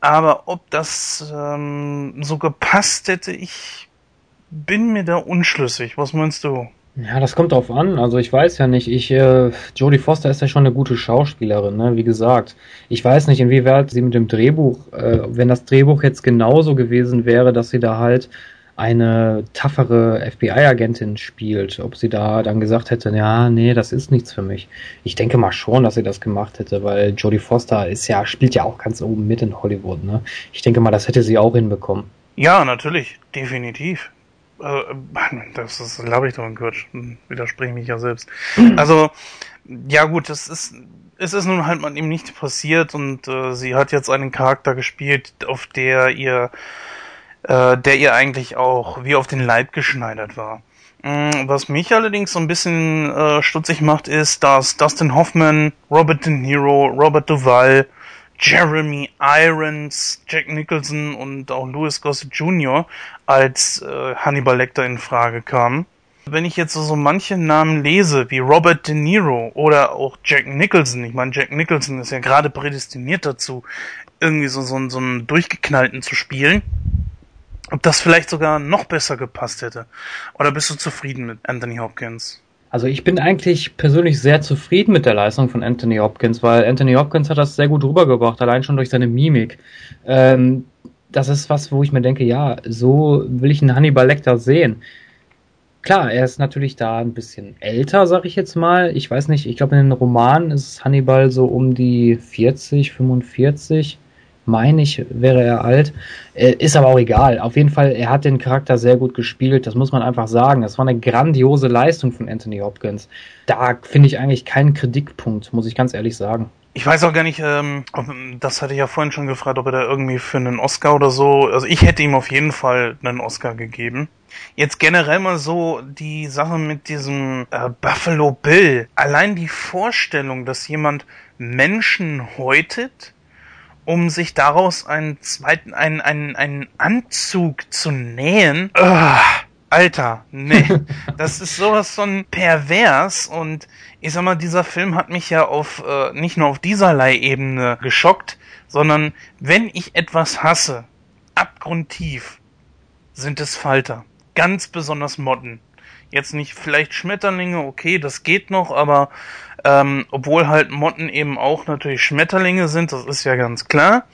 Aber ob das ähm, so gepasst hätte, ich bin mir da unschlüssig. Was meinst du? Ja, das kommt drauf an. Also ich weiß ja nicht. Ich, äh, Jodie Foster ist ja schon eine gute Schauspielerin, ne? Wie gesagt. Ich weiß nicht, inwieweit sie mit dem Drehbuch, äh, wenn das Drehbuch jetzt genauso gewesen wäre, dass sie da halt eine taffere FBI-Agentin spielt, ob sie da dann gesagt hätte, ja, nee, das ist nichts für mich. Ich denke mal schon, dass sie das gemacht hätte, weil Jodie Foster ist ja, spielt ja auch ganz oben mit in Hollywood, ne? Ich denke mal, das hätte sie auch hinbekommen. Ja, natürlich, definitiv. Äh, das ist, glaube ich, doch ein Quatsch. Widerspreche mich ja selbst. Also, ja gut, das ist, es ist nun halt mal ihm nicht passiert und äh, sie hat jetzt einen Charakter gespielt, auf der ihr äh, der ihr eigentlich auch wie auf den Leib geschneidert war. Mm, was mich allerdings so ein bisschen äh, stutzig macht, ist, dass Dustin Hoffman, Robert De Niro, Robert Duvall, Jeremy Irons, Jack Nicholson und auch Louis Gossett Jr. als äh, Hannibal Lecter in Frage kamen. Wenn ich jetzt so manche Namen lese, wie Robert De Niro oder auch Jack Nicholson, ich meine, Jack Nicholson ist ja gerade prädestiniert dazu, irgendwie so, so, so einen durchgeknallten zu spielen, ob das vielleicht sogar noch besser gepasst hätte. Oder bist du zufrieden mit Anthony Hopkins? Also ich bin eigentlich persönlich sehr zufrieden mit der Leistung von Anthony Hopkins, weil Anthony Hopkins hat das sehr gut rübergebracht, allein schon durch seine Mimik. Ähm, das ist was, wo ich mir denke, ja, so will ich einen Hannibal Lecter sehen. Klar, er ist natürlich da ein bisschen älter, sag ich jetzt mal. Ich weiß nicht, ich glaube in den Romanen ist Hannibal so um die 40, 45 meine ich, wäre er alt. Äh, ist aber auch egal. Auf jeden Fall, er hat den Charakter sehr gut gespielt. Das muss man einfach sagen. Das war eine grandiose Leistung von Anthony Hopkins. Da finde ich eigentlich keinen Kritikpunkt, muss ich ganz ehrlich sagen. Ich weiß auch gar nicht, ähm, ob, das hatte ich ja vorhin schon gefragt, ob er da irgendwie für einen Oscar oder so, also ich hätte ihm auf jeden Fall einen Oscar gegeben. Jetzt generell mal so die Sache mit diesem äh, Buffalo Bill. Allein die Vorstellung, dass jemand Menschen häutet, um sich daraus einen zweiten, einen, einen, einen Anzug zu nähen. Ugh, Alter, nee. das ist sowas von pervers und ich sag mal, dieser Film hat mich ja auf äh, nicht nur auf dieserlei Ebene geschockt, sondern wenn ich etwas hasse, abgrundtief, sind es Falter. Ganz besonders Motten. Jetzt nicht vielleicht Schmetterlinge, okay, das geht noch, aber ähm, obwohl halt Motten eben auch natürlich Schmetterlinge sind, das ist ja ganz klar.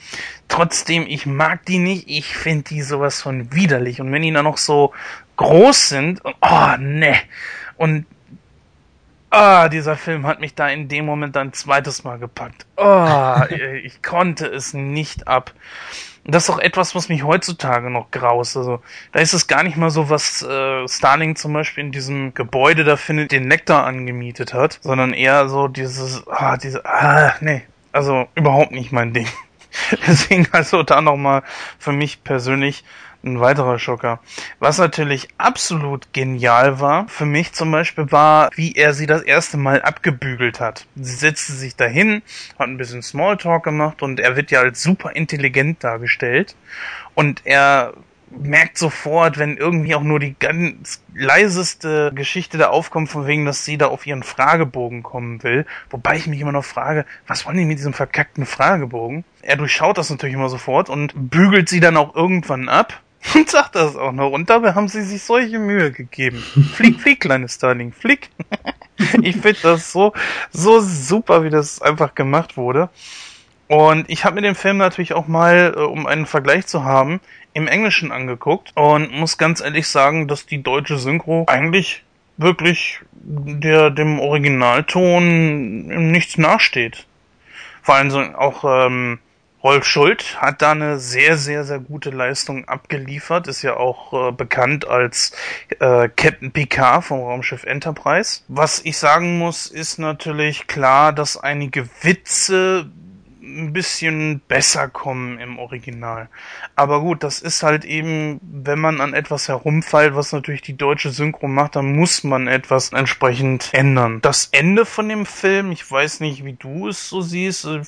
Trotzdem, ich mag die nicht, ich finde die sowas von widerlich. Und wenn die dann noch so groß sind, oh ne. Und Ah, dieser Film hat mich da in dem Moment ein zweites Mal gepackt. Oh, ich konnte es nicht ab. Das ist auch etwas, was mich heutzutage noch graust. Also, da ist es gar nicht mal so, was äh, Starling zum Beispiel in diesem Gebäude da findet, den Nektar angemietet hat, sondern eher so dieses, ah, diese, ah, nee, also überhaupt nicht mein Ding. Deswegen also da nochmal für mich persönlich ein weiterer Schocker. Was natürlich absolut genial war, für mich zum Beispiel war, wie er sie das erste Mal abgebügelt hat. Sie setzte sich dahin, hat ein bisschen Smalltalk gemacht und er wird ja als super intelligent dargestellt. Und er merkt sofort, wenn irgendwie auch nur die ganz leiseste Geschichte da aufkommt, von wegen, dass sie da auf ihren Fragebogen kommen will. Wobei ich mich immer noch frage, was wollen die mit diesem verkackten Fragebogen? Er durchschaut das natürlich immer sofort und bügelt sie dann auch irgendwann ab. Und sagt das auch noch. Und dabei haben sie sich solche Mühe gegeben. Flieg, flieg, kleines Starling, flieg. ich finde das so, so super, wie das einfach gemacht wurde. Und ich habe mir den Film natürlich auch mal, äh, um einen Vergleich zu haben, im Englischen angeguckt und muss ganz ehrlich sagen, dass die deutsche Synchro eigentlich wirklich der dem Originalton nichts nachsteht. Vor allem so auch ähm, Rolf Schuld hat da eine sehr, sehr, sehr gute Leistung abgeliefert, ist ja auch äh, bekannt als äh, Captain Picard vom Raumschiff Enterprise. Was ich sagen muss, ist natürlich klar, dass einige Witze ein bisschen besser kommen im Original. Aber gut, das ist halt eben, wenn man an etwas herumfällt, was natürlich die deutsche Synchro macht, dann muss man etwas entsprechend ändern. Das Ende von dem Film, ich weiß nicht, wie du es so siehst, äh,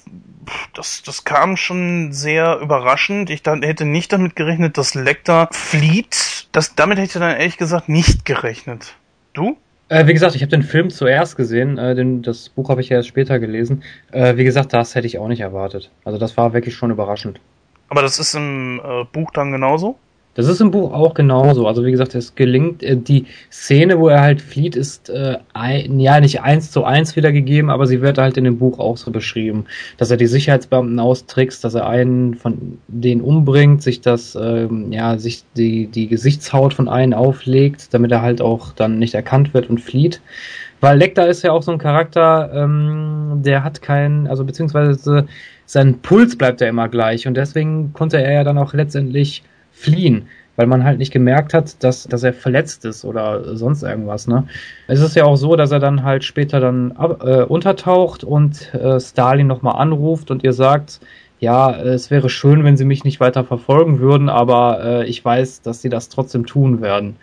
das, das kam schon sehr überraschend. Ich dann, hätte nicht damit gerechnet, dass Lecter flieht. Das, damit hätte ich dann ehrlich gesagt nicht gerechnet. Du? Äh, wie gesagt, ich habe den Film zuerst gesehen, äh, den, das Buch habe ich ja erst später gelesen. Äh, wie gesagt, das hätte ich auch nicht erwartet. Also das war wirklich schon überraschend. Aber das ist im äh, Buch dann genauso? Das ist im Buch auch genauso. Also wie gesagt, es gelingt, äh, die Szene, wo er halt flieht, ist äh, ein, ja nicht eins zu eins wiedergegeben, aber sie wird halt in dem Buch auch so beschrieben, dass er die Sicherheitsbeamten austrickst, dass er einen von denen umbringt, sich das, ähm, ja, sich die, die Gesichtshaut von einem auflegt, damit er halt auch dann nicht erkannt wird und flieht. Weil Lecter ist ja auch so ein Charakter, ähm, der hat keinen, also beziehungsweise sein Puls bleibt ja immer gleich und deswegen konnte er ja dann auch letztendlich fliehen, weil man halt nicht gemerkt hat, dass, dass er verletzt ist oder sonst irgendwas. Ne? Es ist ja auch so, dass er dann halt später dann ab, äh, untertaucht und äh, Stalin nochmal anruft und ihr sagt, ja, es wäre schön, wenn sie mich nicht weiter verfolgen würden, aber äh, ich weiß, dass sie das trotzdem tun werden.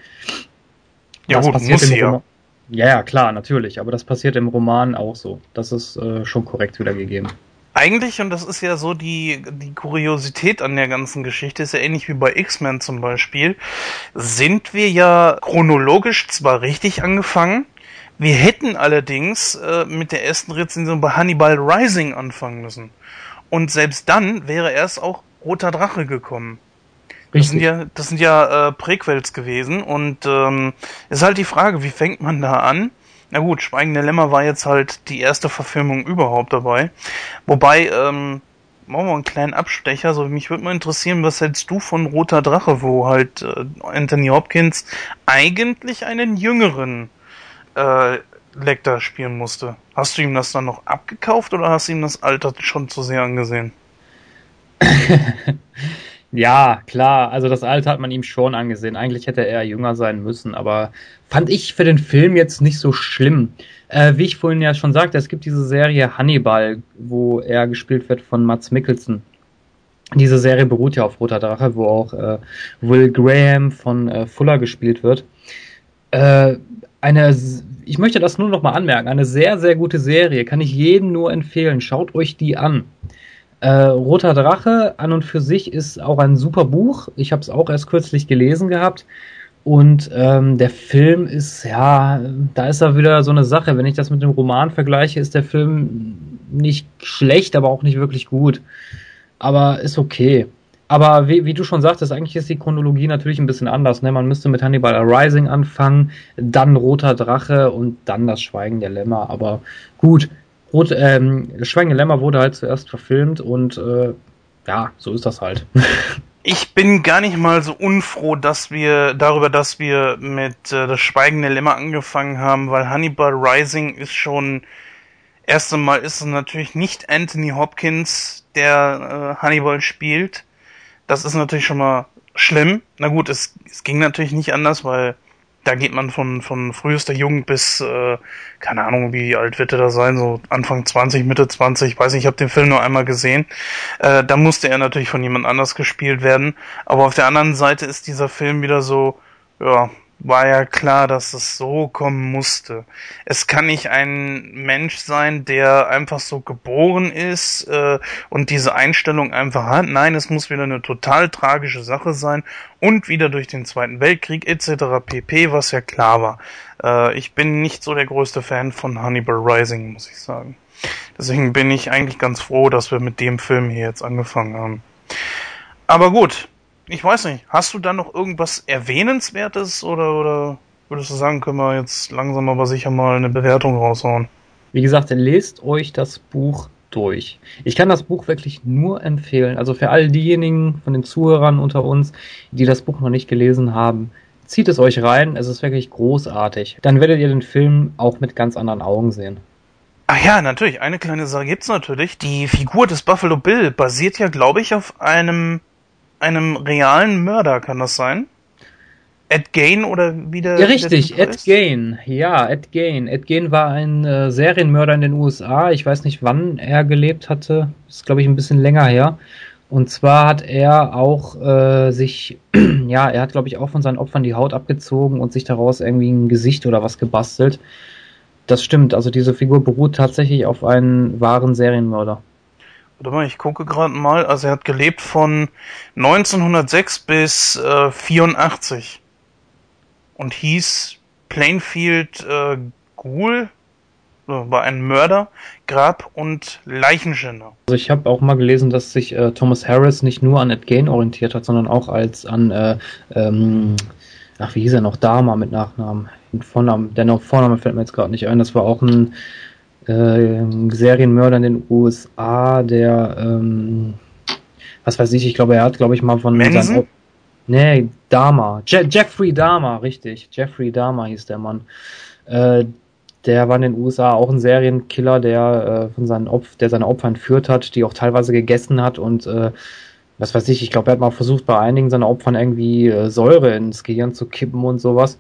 Ja, das gut, passiert muss ja. Ja, ja, klar, natürlich, aber das passiert im Roman auch so. Das ist äh, schon korrekt wiedergegeben. Eigentlich, und das ist ja so die, die Kuriosität an der ganzen Geschichte, ist ja ähnlich wie bei X-Men zum Beispiel, sind wir ja chronologisch zwar richtig angefangen, wir hätten allerdings äh, mit der ersten Rezension bei Hannibal Rising anfangen müssen. Und selbst dann wäre erst auch Roter Drache gekommen. Das sind ja, das sind ja äh, Präquels gewesen und ähm, ist halt die Frage, wie fängt man da an? Na gut, Schweigende Lämmer war jetzt halt die erste Verfilmung überhaupt dabei. Wobei, ähm, machen wir einen kleinen Abstecher. So, mich würde mal interessieren, was hältst du von Roter Drache, wo halt äh, Anthony Hopkins eigentlich einen jüngeren äh, Lecter spielen musste. Hast du ihm das dann noch abgekauft oder hast du ihm das Alter schon zu sehr angesehen? Ja, klar. Also das Alter hat man ihm schon angesehen. Eigentlich hätte er jünger sein müssen, aber fand ich für den Film jetzt nicht so schlimm. Äh, wie ich vorhin ja schon sagte, es gibt diese Serie Hannibal, wo er gespielt wird von Mats Mikkelsen. Diese Serie beruht ja auf Roter Drache, wo auch äh, Will Graham von äh, Fuller gespielt wird. Äh, eine, ich möchte das nur noch mal anmerken, eine sehr, sehr gute Serie, kann ich jedem nur empfehlen. Schaut euch die an. Äh, Roter Drache an und für sich ist auch ein super Buch. Ich habe es auch erst kürzlich gelesen gehabt. Und ähm, der Film ist, ja, da ist er wieder so eine Sache. Wenn ich das mit dem Roman vergleiche, ist der Film nicht schlecht, aber auch nicht wirklich gut. Aber ist okay. Aber wie, wie du schon sagtest, eigentlich ist die Chronologie natürlich ein bisschen anders. Ne? Man müsste mit Hannibal Rising anfangen, dann Roter Drache und dann das Schweigen der Lämmer. Aber gut, Rot, ähm, Schweigende Lämmer wurde halt zuerst verfilmt und äh, ja, so ist das halt. Ich bin gar nicht mal so unfroh, dass wir darüber, dass wir mit äh, das Schweigende Lämmer angefangen haben, weil Hannibal Rising ist schon erst einmal ist es natürlich nicht Anthony Hopkins, der äh, Hannibal spielt. Das ist natürlich schon mal schlimm. Na gut, es, es ging natürlich nicht anders, weil da geht man von, von frühester Jugend bis, äh, keine Ahnung, wie alt wird er da sein, so Anfang 20, Mitte 20, weiß nicht, ich habe den Film nur einmal gesehen. Äh, da musste er natürlich von jemand anders gespielt werden. Aber auf der anderen Seite ist dieser Film wieder so, ja, war ja klar, dass es so kommen musste. Es kann nicht ein Mensch sein, der einfach so geboren ist äh, und diese Einstellung einfach hat. Nein, es muss wieder eine total tragische Sache sein und wieder durch den Zweiten Weltkrieg etc. pp, was ja klar war. Äh, ich bin nicht so der größte Fan von Hannibal Rising, muss ich sagen. Deswegen bin ich eigentlich ganz froh, dass wir mit dem Film hier jetzt angefangen haben. Aber gut, ich weiß nicht, hast du da noch irgendwas Erwähnenswertes oder, oder würdest du sagen, können wir jetzt langsam aber sicher mal eine Bewertung raushauen? Wie gesagt, lest euch das Buch durch. Ich kann das Buch wirklich nur empfehlen. Also für all diejenigen von den Zuhörern unter uns, die das Buch noch nicht gelesen haben, zieht es euch rein. Es ist wirklich großartig. Dann werdet ihr den Film auch mit ganz anderen Augen sehen. Ah ja, natürlich. Eine kleine Sache gibt's natürlich. Die Figur des Buffalo Bill basiert ja, glaube ich, auf einem einem realen Mörder, kann das sein? Ed Gain oder wie der Ja, richtig, Ed Gain. Ja, Ed Gain. Ed Gain war ein äh, Serienmörder in den USA. Ich weiß nicht, wann er gelebt hatte. Das ist, glaube ich, ein bisschen länger her. Und zwar hat er auch äh, sich, ja, er hat, glaube ich, auch von seinen Opfern die Haut abgezogen und sich daraus irgendwie ein Gesicht oder was gebastelt. Das stimmt, also diese Figur beruht tatsächlich auf einen wahren Serienmörder. Warte mal, ich gucke gerade mal. Also er hat gelebt von 1906 bis äh, 84 und hieß Plainfield äh, Ghoul, war ein Mörder, Grab und Leichenschänder. Also ich habe auch mal gelesen, dass sich äh, Thomas Harris nicht nur an Ed Gain orientiert hat, sondern auch als an, äh, ähm, ach wie hieß er noch, Dama mit Nachnamen. Vornamen, der Vorname fällt mir jetzt gerade nicht ein. Das war auch ein äh, Serienmörder in den USA, der, ähm, was weiß ich, ich glaube, er hat, glaube ich, mal von Manson? Nee, Dahmer. Je Jeffrey Dahmer, richtig. Jeffrey Dahmer hieß der Mann. Äh, der war in den USA auch ein Serienkiller, der äh, von seinen Opf der seine Opfer entführt hat, die auch teilweise gegessen hat und äh, was weiß ich, ich glaube, er hat mal versucht, bei einigen seiner Opfern irgendwie äh, Säure ins Gehirn zu kippen und sowas.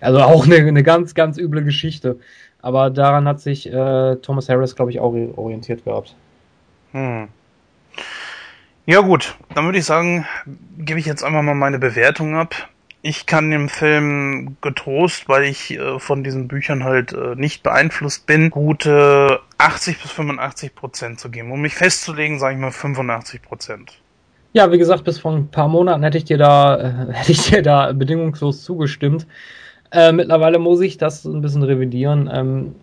Also auch eine, eine ganz, ganz üble Geschichte. Aber daran hat sich äh, Thomas Harris, glaube ich, auch orientiert gehabt. Hm. Ja gut, dann würde ich sagen, gebe ich jetzt einfach mal meine Bewertung ab. Ich kann dem Film getrost, weil ich äh, von diesen Büchern halt äh, nicht beeinflusst bin, gute 80 bis 85 Prozent zu geben. Um mich festzulegen, sage ich mal 85 Prozent. Ja, wie gesagt, bis vor ein paar Monaten hätte ich dir da, äh, hätte ich dir da bedingungslos zugestimmt. Äh, mittlerweile muss ich das ein bisschen revidieren. Ähm,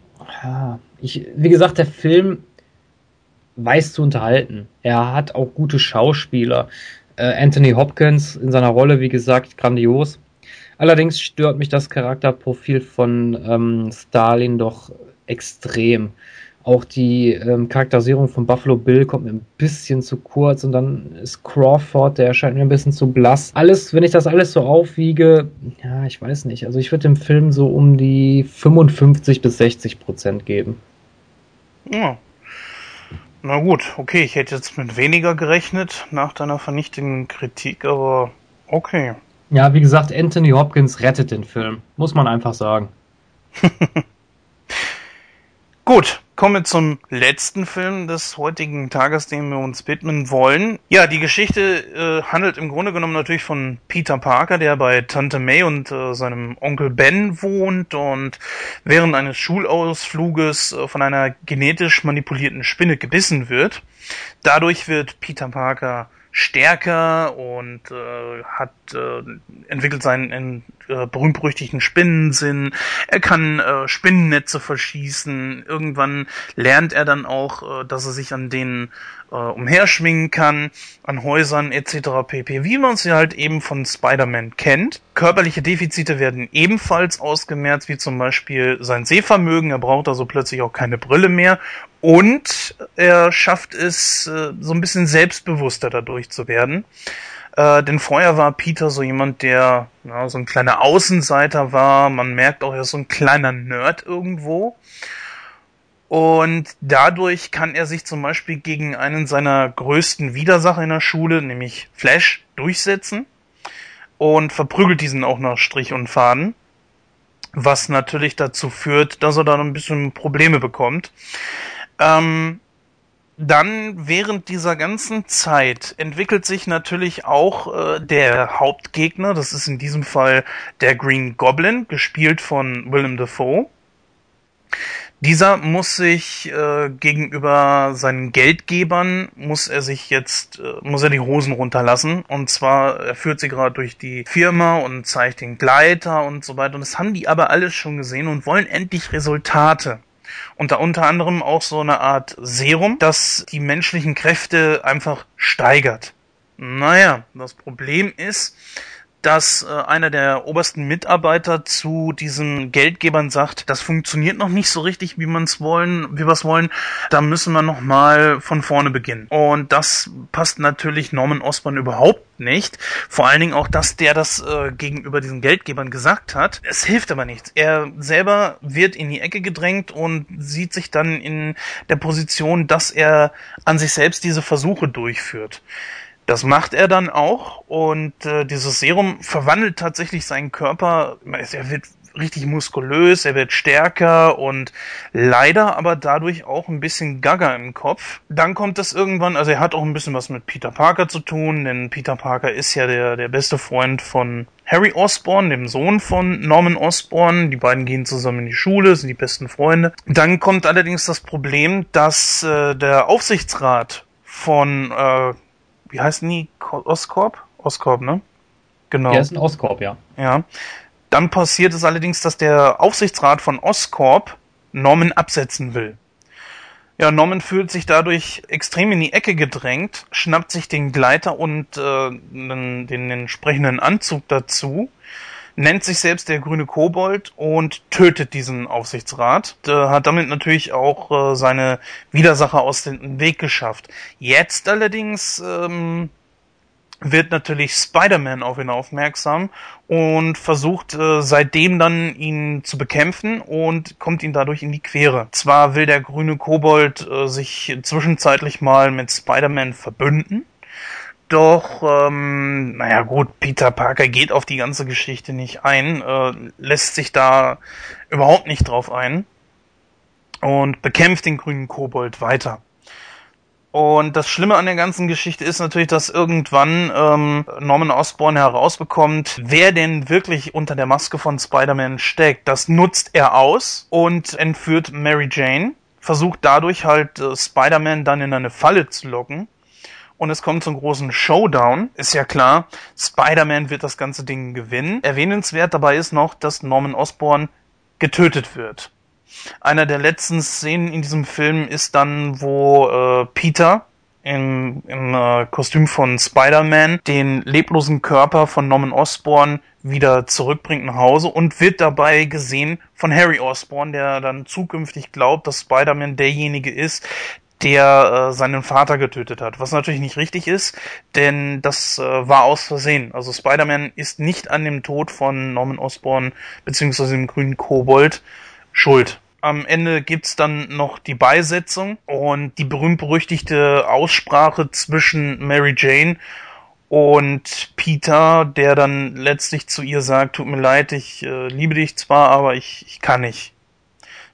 ich, wie gesagt, der Film weiß zu unterhalten. Er hat auch gute Schauspieler. Äh, Anthony Hopkins in seiner Rolle, wie gesagt, grandios. Allerdings stört mich das Charakterprofil von ähm, Stalin doch extrem. Auch die ähm, Charakterisierung von Buffalo Bill kommt mir ein bisschen zu kurz und dann ist Crawford, der erscheint mir ein bisschen zu blass. Alles, wenn ich das alles so aufwiege, ja, ich weiß nicht. Also ich würde dem Film so um die 55 bis 60 Prozent geben. Ja. Na gut, okay, ich hätte jetzt mit weniger gerechnet nach deiner vernichtenden Kritik, aber okay. Ja, wie gesagt, Anthony Hopkins rettet den Film, muss man einfach sagen. Gut, kommen wir zum letzten Film des heutigen Tages, den wir uns widmen wollen. Ja, die Geschichte äh, handelt im Grunde genommen natürlich von Peter Parker, der bei Tante May und äh, seinem Onkel Ben wohnt und während eines Schulausfluges äh, von einer genetisch manipulierten Spinne gebissen wird. Dadurch wird Peter Parker stärker und äh, hat äh, entwickelt seinen äh, berühmt-berüchtigten Spinnensinn. Er kann äh, Spinnennetze verschießen. Irgendwann lernt er dann auch, äh, dass er sich an denen äh, umherschwingen kann, an Häusern etc. pp. Wie man sie halt eben von Spider-Man kennt. Körperliche Defizite werden ebenfalls ausgemerzt, wie zum Beispiel sein Sehvermögen. Er braucht also plötzlich auch keine Brille mehr. Und er schafft es, äh, so ein bisschen selbstbewusster dadurch zu werden. Äh, denn vorher war Peter so jemand, der ja, so ein kleiner Außenseiter war. Man merkt auch, er ist so ein kleiner Nerd irgendwo. Und dadurch kann er sich zum Beispiel gegen einen seiner größten Widersacher in der Schule, nämlich Flash, durchsetzen und verprügelt diesen auch nach Strich und Faden, was natürlich dazu führt, dass er dann ein bisschen Probleme bekommt. Ähm, dann während dieser ganzen Zeit entwickelt sich natürlich auch äh, der Hauptgegner, das ist in diesem Fall der Green Goblin, gespielt von Willem Dafoe. Dieser muss sich äh, gegenüber seinen Geldgebern muss er sich jetzt äh, muss er die Hosen runterlassen. Und zwar er führt sie gerade durch die Firma und zeigt den Gleiter und so weiter. Und das haben die aber alles schon gesehen und wollen endlich Resultate und da unter anderem auch so eine Art Serum, das die menschlichen Kräfte einfach steigert. Naja, das Problem ist, dass äh, einer der obersten Mitarbeiter zu diesen Geldgebern sagt, das funktioniert noch nicht so richtig, wie man es wollen, wie wir es wollen. Da müssen wir noch mal von vorne beginnen. Und das passt natürlich Norman Osborn überhaupt nicht. Vor allen Dingen auch, dass der das äh, gegenüber diesen Geldgebern gesagt hat. Es hilft aber nichts. Er selber wird in die Ecke gedrängt und sieht sich dann in der Position, dass er an sich selbst diese Versuche durchführt. Das macht er dann auch und äh, dieses Serum verwandelt tatsächlich seinen Körper. Er wird richtig muskulös, er wird stärker und leider aber dadurch auch ein bisschen gaga im Kopf. Dann kommt das irgendwann, also er hat auch ein bisschen was mit Peter Parker zu tun, denn Peter Parker ist ja der, der beste Freund von Harry Osborn, dem Sohn von Norman Osborn. Die beiden gehen zusammen in die Schule, sind die besten Freunde. Dann kommt allerdings das Problem, dass äh, der Aufsichtsrat von äh, wie heißen die? Oscorp? Oscorp, ne? Genau. Ja, ist ein Oscorp, ja. Ja. Dann passiert es allerdings, dass der Aufsichtsrat von Oscorp Norman absetzen will. Ja, Norman fühlt sich dadurch extrem in die Ecke gedrängt, schnappt sich den Gleiter und äh, den, den entsprechenden Anzug dazu nennt sich selbst der grüne Kobold und tötet diesen Aufsichtsrat. Äh, hat damit natürlich auch äh, seine Widersacher aus dem Weg geschafft. Jetzt allerdings ähm, wird natürlich Spider-Man auf ihn aufmerksam und versucht äh, seitdem dann ihn zu bekämpfen und kommt ihn dadurch in die Quere. Zwar will der grüne Kobold äh, sich zwischenzeitlich mal mit Spider-Man verbünden, doch, ähm, naja gut, Peter Parker geht auf die ganze Geschichte nicht ein, äh, lässt sich da überhaupt nicht drauf ein und bekämpft den grünen Kobold weiter. Und das Schlimme an der ganzen Geschichte ist natürlich, dass irgendwann ähm, Norman Osborn herausbekommt, wer denn wirklich unter der Maske von Spider-Man steckt. Das nutzt er aus und entführt Mary Jane, versucht dadurch halt äh, Spider-Man dann in eine Falle zu locken und es kommt zum großen Showdown. Ist ja klar, Spider-Man wird das ganze Ding gewinnen. Erwähnenswert dabei ist noch, dass Norman Osborn getötet wird. Einer der letzten Szenen in diesem Film ist dann, wo äh, Peter im, im äh, Kostüm von Spider-Man den leblosen Körper von Norman Osborn wieder zurückbringt nach Hause und wird dabei gesehen von Harry Osborn, der dann zukünftig glaubt, dass Spider-Man derjenige ist, der äh, seinen Vater getötet hat. Was natürlich nicht richtig ist, denn das äh, war aus Versehen. Also Spider-Man ist nicht an dem Tod von Norman Osborn beziehungsweise dem grünen Kobold schuld. Am Ende gibt's dann noch die Beisetzung und die berühmt-berüchtigte Aussprache zwischen Mary Jane und Peter, der dann letztlich zu ihr sagt, tut mir leid, ich äh, liebe dich zwar, aber ich, ich kann nicht.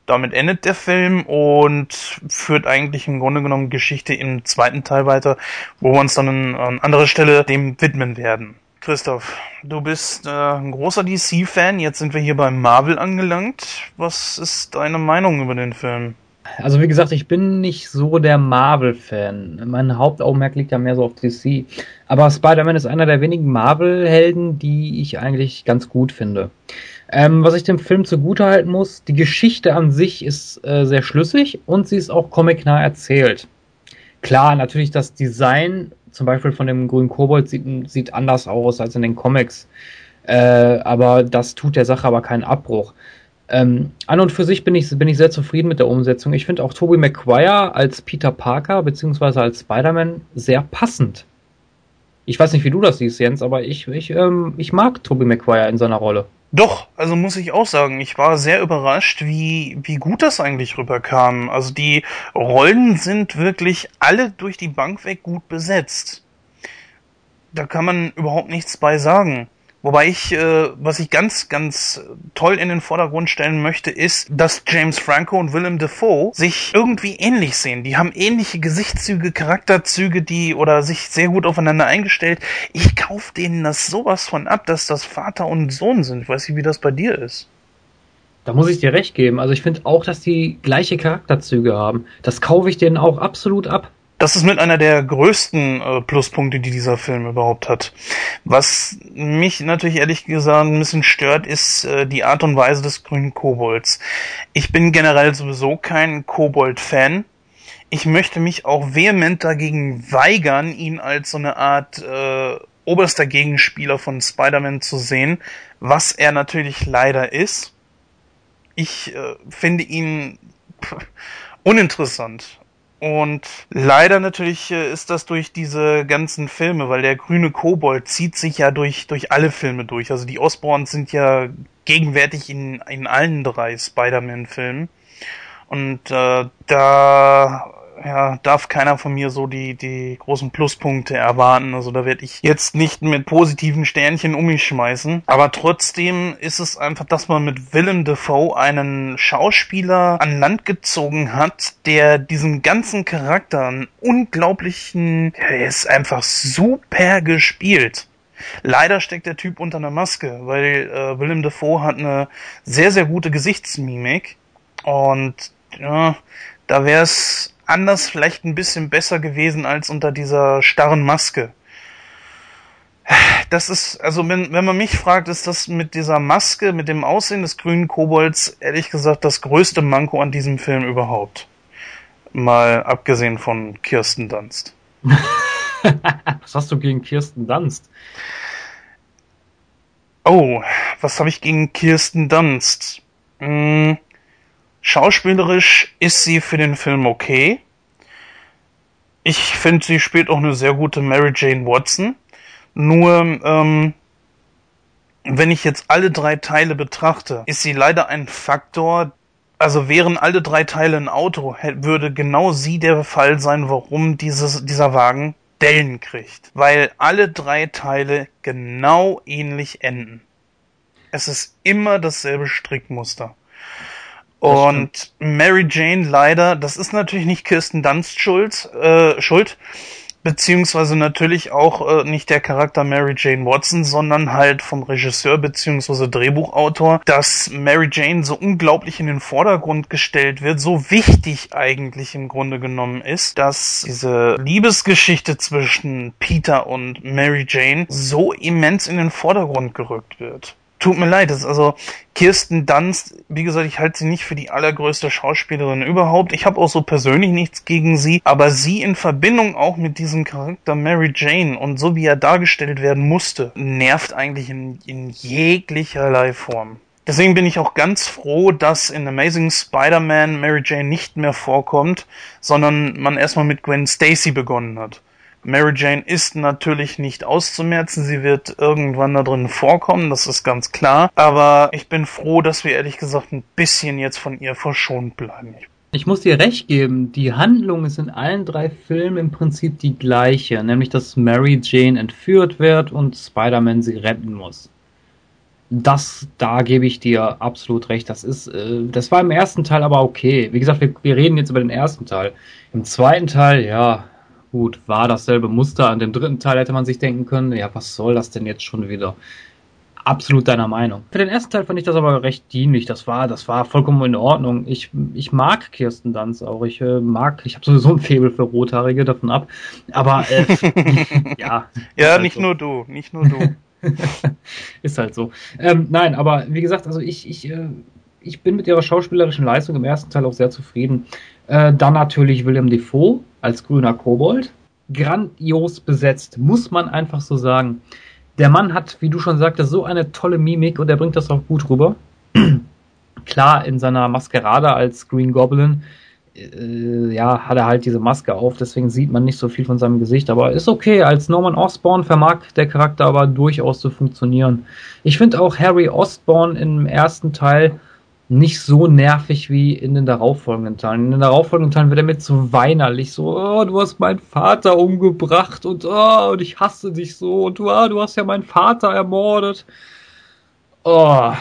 Damit endet der Film und führt eigentlich im Grunde genommen Geschichte im zweiten Teil weiter, wo wir uns dann an anderer Stelle dem widmen werden. Christoph, du bist äh, ein großer DC-Fan, jetzt sind wir hier beim Marvel angelangt. Was ist deine Meinung über den Film? Also wie gesagt, ich bin nicht so der Marvel-Fan. Mein Hauptaugenmerk liegt ja mehr so auf DC. Aber Spider-Man ist einer der wenigen Marvel-Helden, die ich eigentlich ganz gut finde. Ähm, was ich dem Film zugutehalten muss, die Geschichte an sich ist äh, sehr schlüssig und sie ist auch comicnah erzählt. Klar, natürlich das Design, zum Beispiel von dem grünen Kobold, sieht, sieht anders aus als in den Comics. Äh, aber das tut der Sache aber keinen Abbruch. Ähm, an und für sich bin ich, bin ich sehr zufrieden mit der Umsetzung. Ich finde auch Tobey Maguire als Peter Parker beziehungsweise als Spider-Man sehr passend. Ich weiß nicht, wie du das siehst, Jens, aber ich, ich, ähm, ich mag Tobey Maguire in seiner Rolle. Doch, also muss ich auch sagen, ich war sehr überrascht, wie, wie gut das eigentlich rüberkam. Also die Rollen sind wirklich alle durch die Bank weg gut besetzt. Da kann man überhaupt nichts bei sagen. Wobei ich, äh, was ich ganz, ganz toll in den Vordergrund stellen möchte, ist, dass James Franco und Willem Dafoe sich irgendwie ähnlich sehen. Die haben ähnliche Gesichtszüge, Charakterzüge, die oder sich sehr gut aufeinander eingestellt. Ich kauf denen das sowas von ab, dass das Vater und Sohn sind. Ich weiß nicht, wie das bei dir ist. Da muss ich dir recht geben. Also ich finde auch, dass die gleiche Charakterzüge haben. Das kaufe ich denen auch absolut ab. Das ist mit einer der größten äh, Pluspunkte, die dieser Film überhaupt hat. Was mich natürlich ehrlich gesagt ein bisschen stört, ist äh, die Art und Weise des grünen Kobolds. Ich bin generell sowieso kein Kobold-Fan. Ich möchte mich auch vehement dagegen weigern, ihn als so eine Art äh, oberster Gegenspieler von Spider-Man zu sehen, was er natürlich leider ist. Ich äh, finde ihn pff, uninteressant und leider natürlich äh, ist das durch diese ganzen Filme, weil der grüne Kobold zieht sich ja durch, durch alle Filme durch. Also die Osborns sind ja gegenwärtig in, in allen drei Spider-Man-Filmen. Und äh, da ja, darf keiner von mir so die, die großen Pluspunkte erwarten. Also da werde ich jetzt nicht mit positiven Sternchen um mich schmeißen. Aber trotzdem ist es einfach, dass man mit Willem Dafoe einen Schauspieler an Land gezogen hat, der diesen ganzen Charakter einen unglaublichen, er ist einfach super gespielt. Leider steckt der Typ unter einer Maske, weil äh, Willem Dafoe hat eine sehr, sehr gute Gesichtsmimik. Und ja, da wäre es anders vielleicht ein bisschen besser gewesen als unter dieser starren Maske. Das ist, also wenn, wenn man mich fragt, ist das mit dieser Maske, mit dem Aussehen des grünen Kobolds, ehrlich gesagt, das größte Manko an diesem Film überhaupt. Mal abgesehen von Kirsten Dunst. was hast du gegen Kirsten Dunst? Oh, was habe ich gegen Kirsten Dunst? Hm, Schauspielerisch ist sie für den Film okay. Ich finde, sie spielt auch eine sehr gute Mary Jane Watson. Nur, ähm, wenn ich jetzt alle drei Teile betrachte, ist sie leider ein Faktor. Also wären alle drei Teile ein Auto, würde genau sie der Fall sein, warum dieses, dieser Wagen Dellen kriegt. Weil alle drei Teile genau ähnlich enden. Es ist immer dasselbe Strickmuster. Und Mary Jane leider, das ist natürlich nicht Kirsten Dunst Schuld, äh, Schuld beziehungsweise natürlich auch äh, nicht der Charakter Mary Jane Watson, sondern halt vom Regisseur beziehungsweise Drehbuchautor, dass Mary Jane so unglaublich in den Vordergrund gestellt wird, so wichtig eigentlich im Grunde genommen ist, dass diese Liebesgeschichte zwischen Peter und Mary Jane so immens in den Vordergrund gerückt wird tut mir leid, das also Kirsten Dunst, wie gesagt, ich halte sie nicht für die allergrößte Schauspielerin überhaupt. Ich habe auch so persönlich nichts gegen sie, aber sie in Verbindung auch mit diesem Charakter Mary Jane und so wie er dargestellt werden musste, nervt eigentlich in, in jeglicherlei Form. Deswegen bin ich auch ganz froh, dass in Amazing Spider-Man Mary Jane nicht mehr vorkommt, sondern man erstmal mit Gwen Stacy begonnen hat. Mary Jane ist natürlich nicht auszumerzen. Sie wird irgendwann da drin vorkommen, das ist ganz klar. Aber ich bin froh, dass wir ehrlich gesagt ein bisschen jetzt von ihr verschont bleiben. Ich muss dir recht geben, die Handlung ist in allen drei Filmen im Prinzip die gleiche, nämlich dass Mary Jane entführt wird und Spider-Man sie retten muss. Das, da gebe ich dir absolut recht. Das ist, äh, das war im ersten Teil aber okay. Wie gesagt, wir, wir reden jetzt über den ersten Teil. Im zweiten Teil, ja, Gut, war dasselbe Muster. An dem dritten Teil hätte man sich denken können, ja, was soll das denn jetzt schon wieder? Absolut deiner Meinung. Für den ersten Teil fand ich das aber recht dienlich. Das war, das war vollkommen in Ordnung. Ich, ich mag Kirsten Dunst auch. Ich äh, mag, ich habe sowieso ein Faible für Rothaarige davon ab. Aber äh, ja. Ja, halt nicht so. nur du, nicht nur du. ist halt so. Ähm, nein, aber wie gesagt, also ich, ich, äh, ich bin mit ihrer schauspielerischen Leistung im ersten Teil auch sehr zufrieden. Äh, dann natürlich William Defoe als grüner Kobold. Grandios besetzt, muss man einfach so sagen. Der Mann hat, wie du schon sagtest, so eine tolle Mimik und er bringt das auch gut rüber. Klar, in seiner Maskerade als Green Goblin äh, ja, hat er halt diese Maske auf, deswegen sieht man nicht so viel von seinem Gesicht, aber ist okay. Als Norman Osborn vermag der Charakter aber durchaus zu funktionieren. Ich finde auch Harry Osborn im ersten Teil nicht so nervig wie in den darauffolgenden Teilen. In den darauffolgenden Teilen wird er mit so weinerlich, so, oh, du hast meinen Vater umgebracht und, oh, und ich hasse dich so und du, oh, du hast ja meinen Vater ermordet. Oh,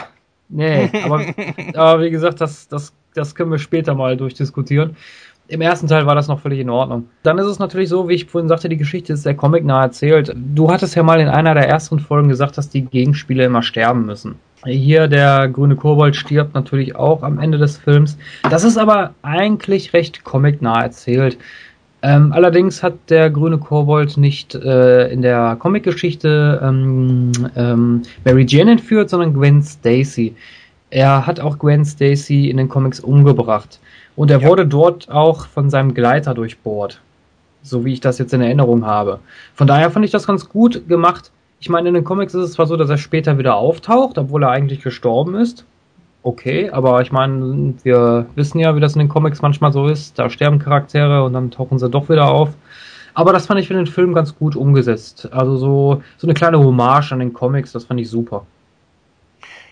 nee, aber, aber wie gesagt, das, das das können wir später mal durchdiskutieren. Im ersten Teil war das noch völlig in Ordnung. Dann ist es natürlich so, wie ich vorhin sagte, die Geschichte ist sehr comicnah erzählt. Du hattest ja mal in einer der ersten Folgen gesagt, dass die Gegenspieler immer sterben müssen. Hier der grüne Kobold stirbt natürlich auch am Ende des Films. Das ist aber eigentlich recht comicnah erzählt. Ähm, allerdings hat der grüne Kobold nicht äh, in der Comicgeschichte ähm, ähm, Mary Jane entführt, sondern Gwen Stacy. Er hat auch Gwen Stacy in den Comics umgebracht. Und er ja. wurde dort auch von seinem Gleiter durchbohrt. So wie ich das jetzt in Erinnerung habe. Von daher fand ich das ganz gut gemacht. Ich meine, in den Comics ist es zwar so, dass er später wieder auftaucht, obwohl er eigentlich gestorben ist. Okay, aber ich meine, wir wissen ja, wie das in den Comics manchmal so ist. Da sterben Charaktere und dann tauchen sie doch wieder auf. Aber das fand ich für den Film ganz gut umgesetzt. Also so, so eine kleine Hommage an den Comics, das fand ich super.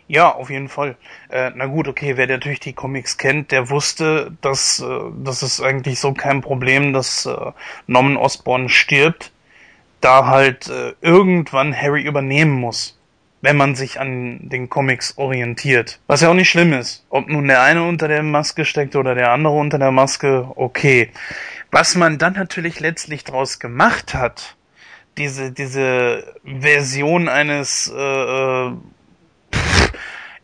Ja, auf jeden Fall. Äh, na gut, okay, wer natürlich die Comics kennt, der wusste, dass äh, das ist eigentlich so kein Problem, dass äh, Norman Osborn stirbt, da halt äh, irgendwann Harry übernehmen muss, wenn man sich an den Comics orientiert. Was ja auch nicht schlimm ist. Ob nun der eine unter der Maske steckt oder der andere unter der Maske, okay. Was man dann natürlich letztlich draus gemacht hat, diese, diese Version eines äh, äh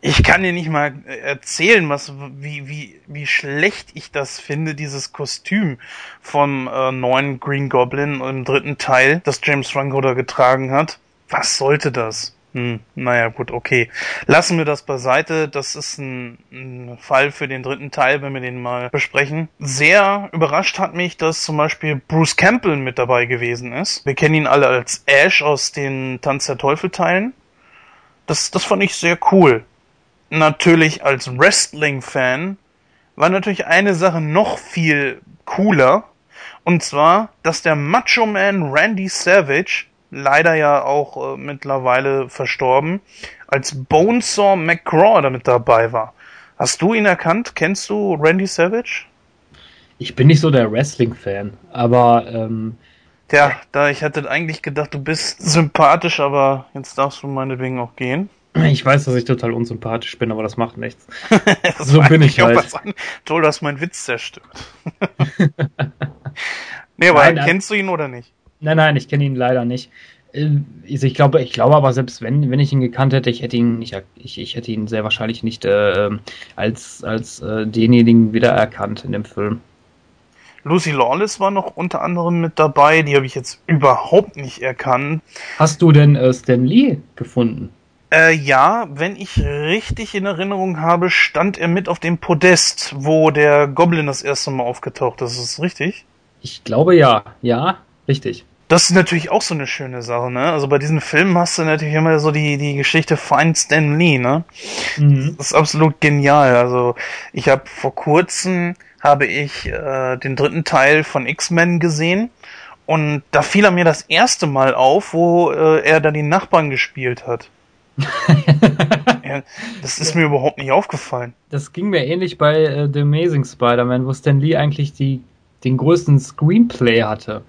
ich kann dir nicht mal erzählen, was, wie, wie, wie schlecht ich das finde, dieses Kostüm vom äh, neuen Green Goblin im dritten Teil, das James Franco da getragen hat. Was sollte das? Hm, naja, gut, okay. Lassen wir das beiseite. Das ist ein, ein, Fall für den dritten Teil, wenn wir den mal besprechen. Sehr überrascht hat mich, dass zum Beispiel Bruce Campbell mit dabei gewesen ist. Wir kennen ihn alle als Ash aus den Tanz der Teufel Teilen. Das, das fand ich sehr cool natürlich als Wrestling-Fan war natürlich eine Sache noch viel cooler. Und zwar, dass der Macho Man Randy Savage, leider ja auch äh, mittlerweile verstorben, als Bonesaw McGraw damit dabei war. Hast du ihn erkannt? Kennst du Randy Savage? Ich bin nicht so der Wrestling-Fan, aber ähm, Tja, da ich hatte eigentlich gedacht, du bist sympathisch, aber jetzt darfst du meinetwegen auch gehen. Ich weiß, dass ich total unsympathisch bin, aber das macht nichts. das so bin ich halt. Toll, dass mein Witz zerstört. nee, aber nein, kennst du ihn oder nicht? Nein, nein, ich kenne ihn leider nicht. Äh, ich glaube, ich glaube aber selbst wenn, wenn ich ihn gekannt hätte, ich hätte ihn nicht, ich, ich hätte ihn sehr wahrscheinlich nicht äh, als als äh, denjenigen wiedererkannt in dem Film. Lucy Lawless war noch unter anderem mit dabei, die habe ich jetzt überhaupt nicht erkannt. Hast du denn äh, Stan Lee gefunden? Äh, ja, wenn ich richtig in Erinnerung habe, stand er mit auf dem Podest, wo der Goblin das erste Mal aufgetaucht ist. Ist das richtig? Ich glaube ja. Ja, richtig. Das ist natürlich auch so eine schöne Sache, ne? Also bei diesen Filmen hast du natürlich immer so die, die Geschichte Find Stan Lee, ne? Mhm. Das ist absolut genial. Also ich habe vor kurzem habe ich äh, den dritten Teil von X-Men gesehen und da fiel er mir das erste Mal auf, wo äh, er da die Nachbarn gespielt hat. ja, das ist mir überhaupt nicht aufgefallen. Das ging mir ähnlich bei äh, The Amazing Spider-Man, wo Stan Lee eigentlich die, den größten Screenplay hatte.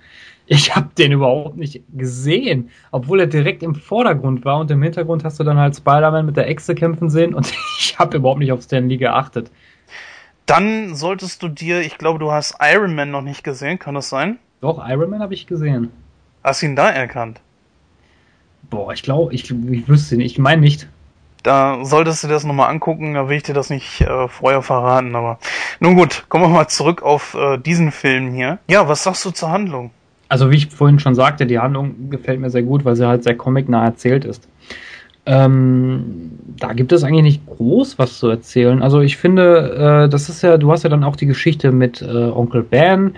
Ich habe den überhaupt nicht gesehen, obwohl er direkt im Vordergrund war und im Hintergrund hast du dann halt Spider-Man mit der Echse kämpfen sehen und ich habe überhaupt nicht auf Stan Lee geachtet. Dann solltest du dir, ich glaube, du hast Iron Man noch nicht gesehen, kann das sein? Doch, Iron Man habe ich gesehen. Hast ihn da erkannt? Boah, ich glaube, ich, ich wüsste nicht, ich meine nicht. Da solltest du dir das nochmal angucken, da will ich dir das nicht äh, vorher verraten, aber nun gut, kommen wir mal zurück auf äh, diesen Film hier. Ja, was sagst du zur Handlung? Also wie ich vorhin schon sagte, die Handlung gefällt mir sehr gut, weil sie halt sehr comicnah erzählt ist. Ähm, da gibt es eigentlich nicht groß was zu erzählen. Also ich finde, äh, das ist ja, du hast ja dann auch die Geschichte mit äh, Onkel Ben,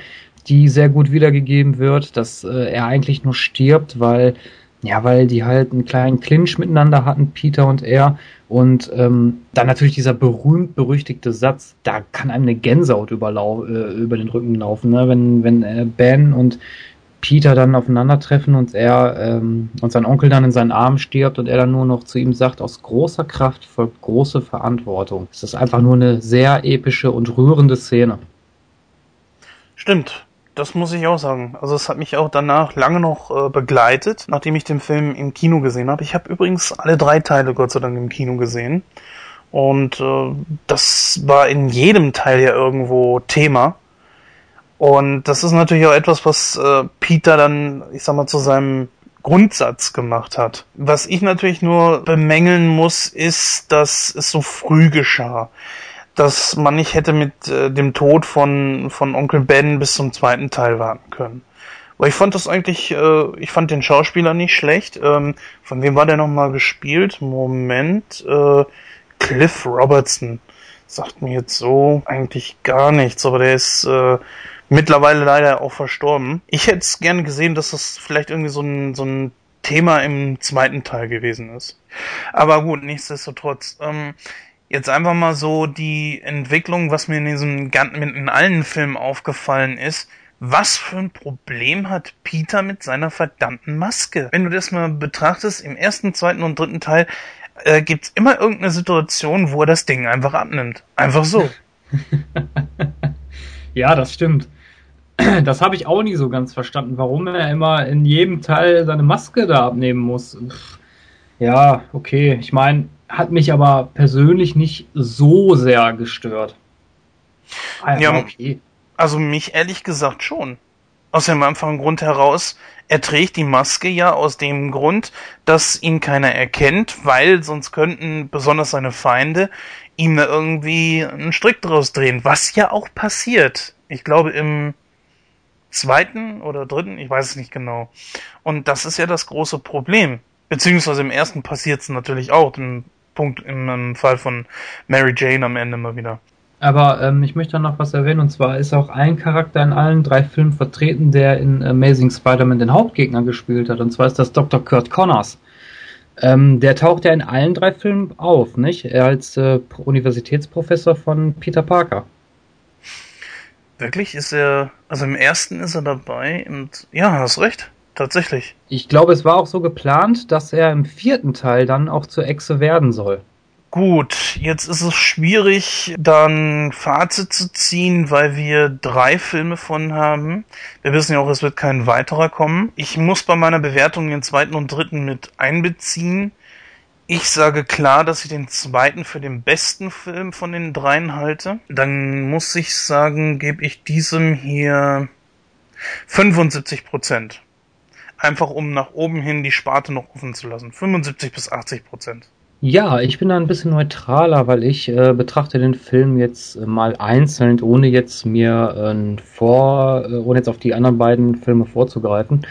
die sehr gut wiedergegeben wird, dass äh, er eigentlich nur stirbt, weil Ja, weil die halt einen kleinen Clinch miteinander hatten, Peter und er. Und ähm, dann natürlich dieser berühmt-berüchtigte Satz, da kann einem eine Gänsehaut überlau äh, über den Rücken laufen, ne? wenn, wenn äh, Ben und Peter dann aufeinandertreffen und er ähm, und sein Onkel dann in seinen Arm stirbt und er dann nur noch zu ihm sagt, aus großer Kraft folgt große Verantwortung. Es ist einfach nur eine sehr epische und rührende Szene. Stimmt. Das muss ich auch sagen. Also es hat mich auch danach lange noch äh, begleitet, nachdem ich den Film im Kino gesehen habe. Ich habe übrigens alle drei Teile Gott sei Dank im Kino gesehen. Und äh, das war in jedem Teil ja irgendwo Thema. Und das ist natürlich auch etwas, was äh, Peter dann, ich sag mal, zu seinem Grundsatz gemacht hat. Was ich natürlich nur bemängeln muss, ist, dass es so früh geschah. Dass man nicht hätte mit äh, dem Tod von, von Onkel Ben bis zum zweiten Teil warten können. Aber ich fand das eigentlich, äh, ich fand den Schauspieler nicht schlecht. Ähm, von wem war der nochmal gespielt? Moment, äh, Cliff Robertson. Sagt mir jetzt so eigentlich gar nichts, aber der ist äh, mittlerweile leider auch verstorben. Ich hätte es gerne gesehen, dass das vielleicht irgendwie so ein, so ein Thema im zweiten Teil gewesen ist. Aber gut, nichtsdestotrotz. Ähm, jetzt einfach mal so die Entwicklung, was mir in diesem in allen Filmen aufgefallen ist. Was für ein Problem hat Peter mit seiner verdammten Maske? Wenn du das mal betrachtest, im ersten, zweiten und dritten Teil äh, gibt's immer irgendeine Situation, wo er das Ding einfach abnimmt. Einfach so. ja, das stimmt. das habe ich auch nie so ganz verstanden, warum er immer in jedem Teil seine Maske da abnehmen muss. Ja, okay. Ich meine, hat mich aber persönlich nicht so sehr gestört. Ah, ja, okay. Also mich ehrlich gesagt schon. Aus dem einfachen Grund heraus, er trägt die Maske ja aus dem Grund, dass ihn keiner erkennt, weil sonst könnten besonders seine Feinde ihm da irgendwie einen Strick draus drehen, was ja auch passiert. Ich glaube, im zweiten oder dritten, ich weiß es nicht genau. Und das ist ja das große Problem. Beziehungsweise im ersten passiert es natürlich auch, im Punkt im, Fall von Mary Jane am Ende mal wieder. Aber ähm, ich möchte noch was erwähnen, und zwar ist auch ein Charakter in allen drei Filmen vertreten, der in Amazing Spider-Man den Hauptgegner gespielt hat, und zwar ist das Dr. Kurt Connors. Ähm, der taucht ja in allen drei Filmen auf, nicht? Er als äh, Universitätsprofessor von Peter Parker. Wirklich? Ist er, also im ersten ist er dabei und ja, hast recht. Tatsächlich. Ich glaube, es war auch so geplant, dass er im vierten Teil dann auch zur Echse werden soll. Gut, jetzt ist es schwierig, dann Fazit zu ziehen, weil wir drei Filme von haben. Wir wissen ja auch, es wird kein weiterer kommen. Ich muss bei meiner Bewertung den zweiten und dritten mit einbeziehen. Ich sage klar, dass ich den zweiten für den besten Film von den dreien halte. Dann muss ich sagen, gebe ich diesem hier 75 Prozent. Einfach um nach oben hin die Sparte noch offen zu lassen. 75 bis 80 Prozent. Ja, ich bin da ein bisschen neutraler, weil ich äh, betrachte den Film jetzt äh, mal einzeln, ohne jetzt mir äh, vor, äh, ohne jetzt auf die anderen beiden Filme vorzugreifen.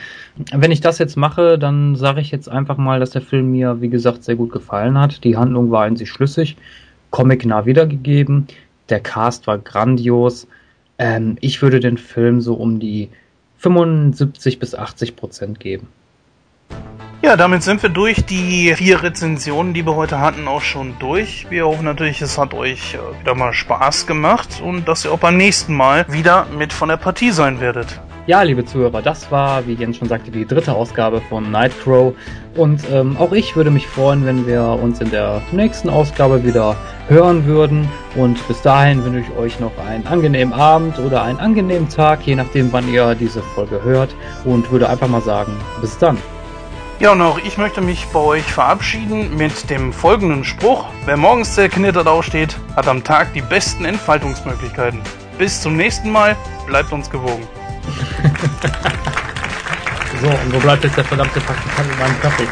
Wenn ich das jetzt mache, dann sage ich jetzt einfach mal, dass der Film mir, wie gesagt, sehr gut gefallen hat. Die Handlung war in sich schlüssig, Comic nah wiedergegeben, der Cast war grandios. Ähm, ich würde den Film so um die 75 bis 80 Prozent geben. Ja, damit sind wir durch. Die vier Rezensionen, die wir heute hatten, auch schon durch. Wir hoffen natürlich, es hat euch äh, wieder mal Spaß gemacht und dass ihr auch beim nächsten Mal wieder mit von der Partie sein werdet. Ja, liebe Zuhörer, das war, wie Jens schon sagte, die dritte Ausgabe von Nightcrow. Und ähm, auch ich würde mich freuen, wenn wir uns in der nächsten Ausgabe wieder hören würden. Und bis dahin wünsche ich euch noch einen angenehmen Abend oder einen angenehmen Tag, je nachdem, wann ihr diese Folge hört. Und würde einfach mal sagen, bis dann. Ja, und auch ich möchte mich bei euch verabschieden mit dem folgenden Spruch. Wer morgens zerknittert aufsteht, hat am Tag die besten Entfaltungsmöglichkeiten. Bis zum nächsten Mal, bleibt uns gewogen. so, und wo bleibt jetzt der verdammte Praktikant mit meinem Kaffee?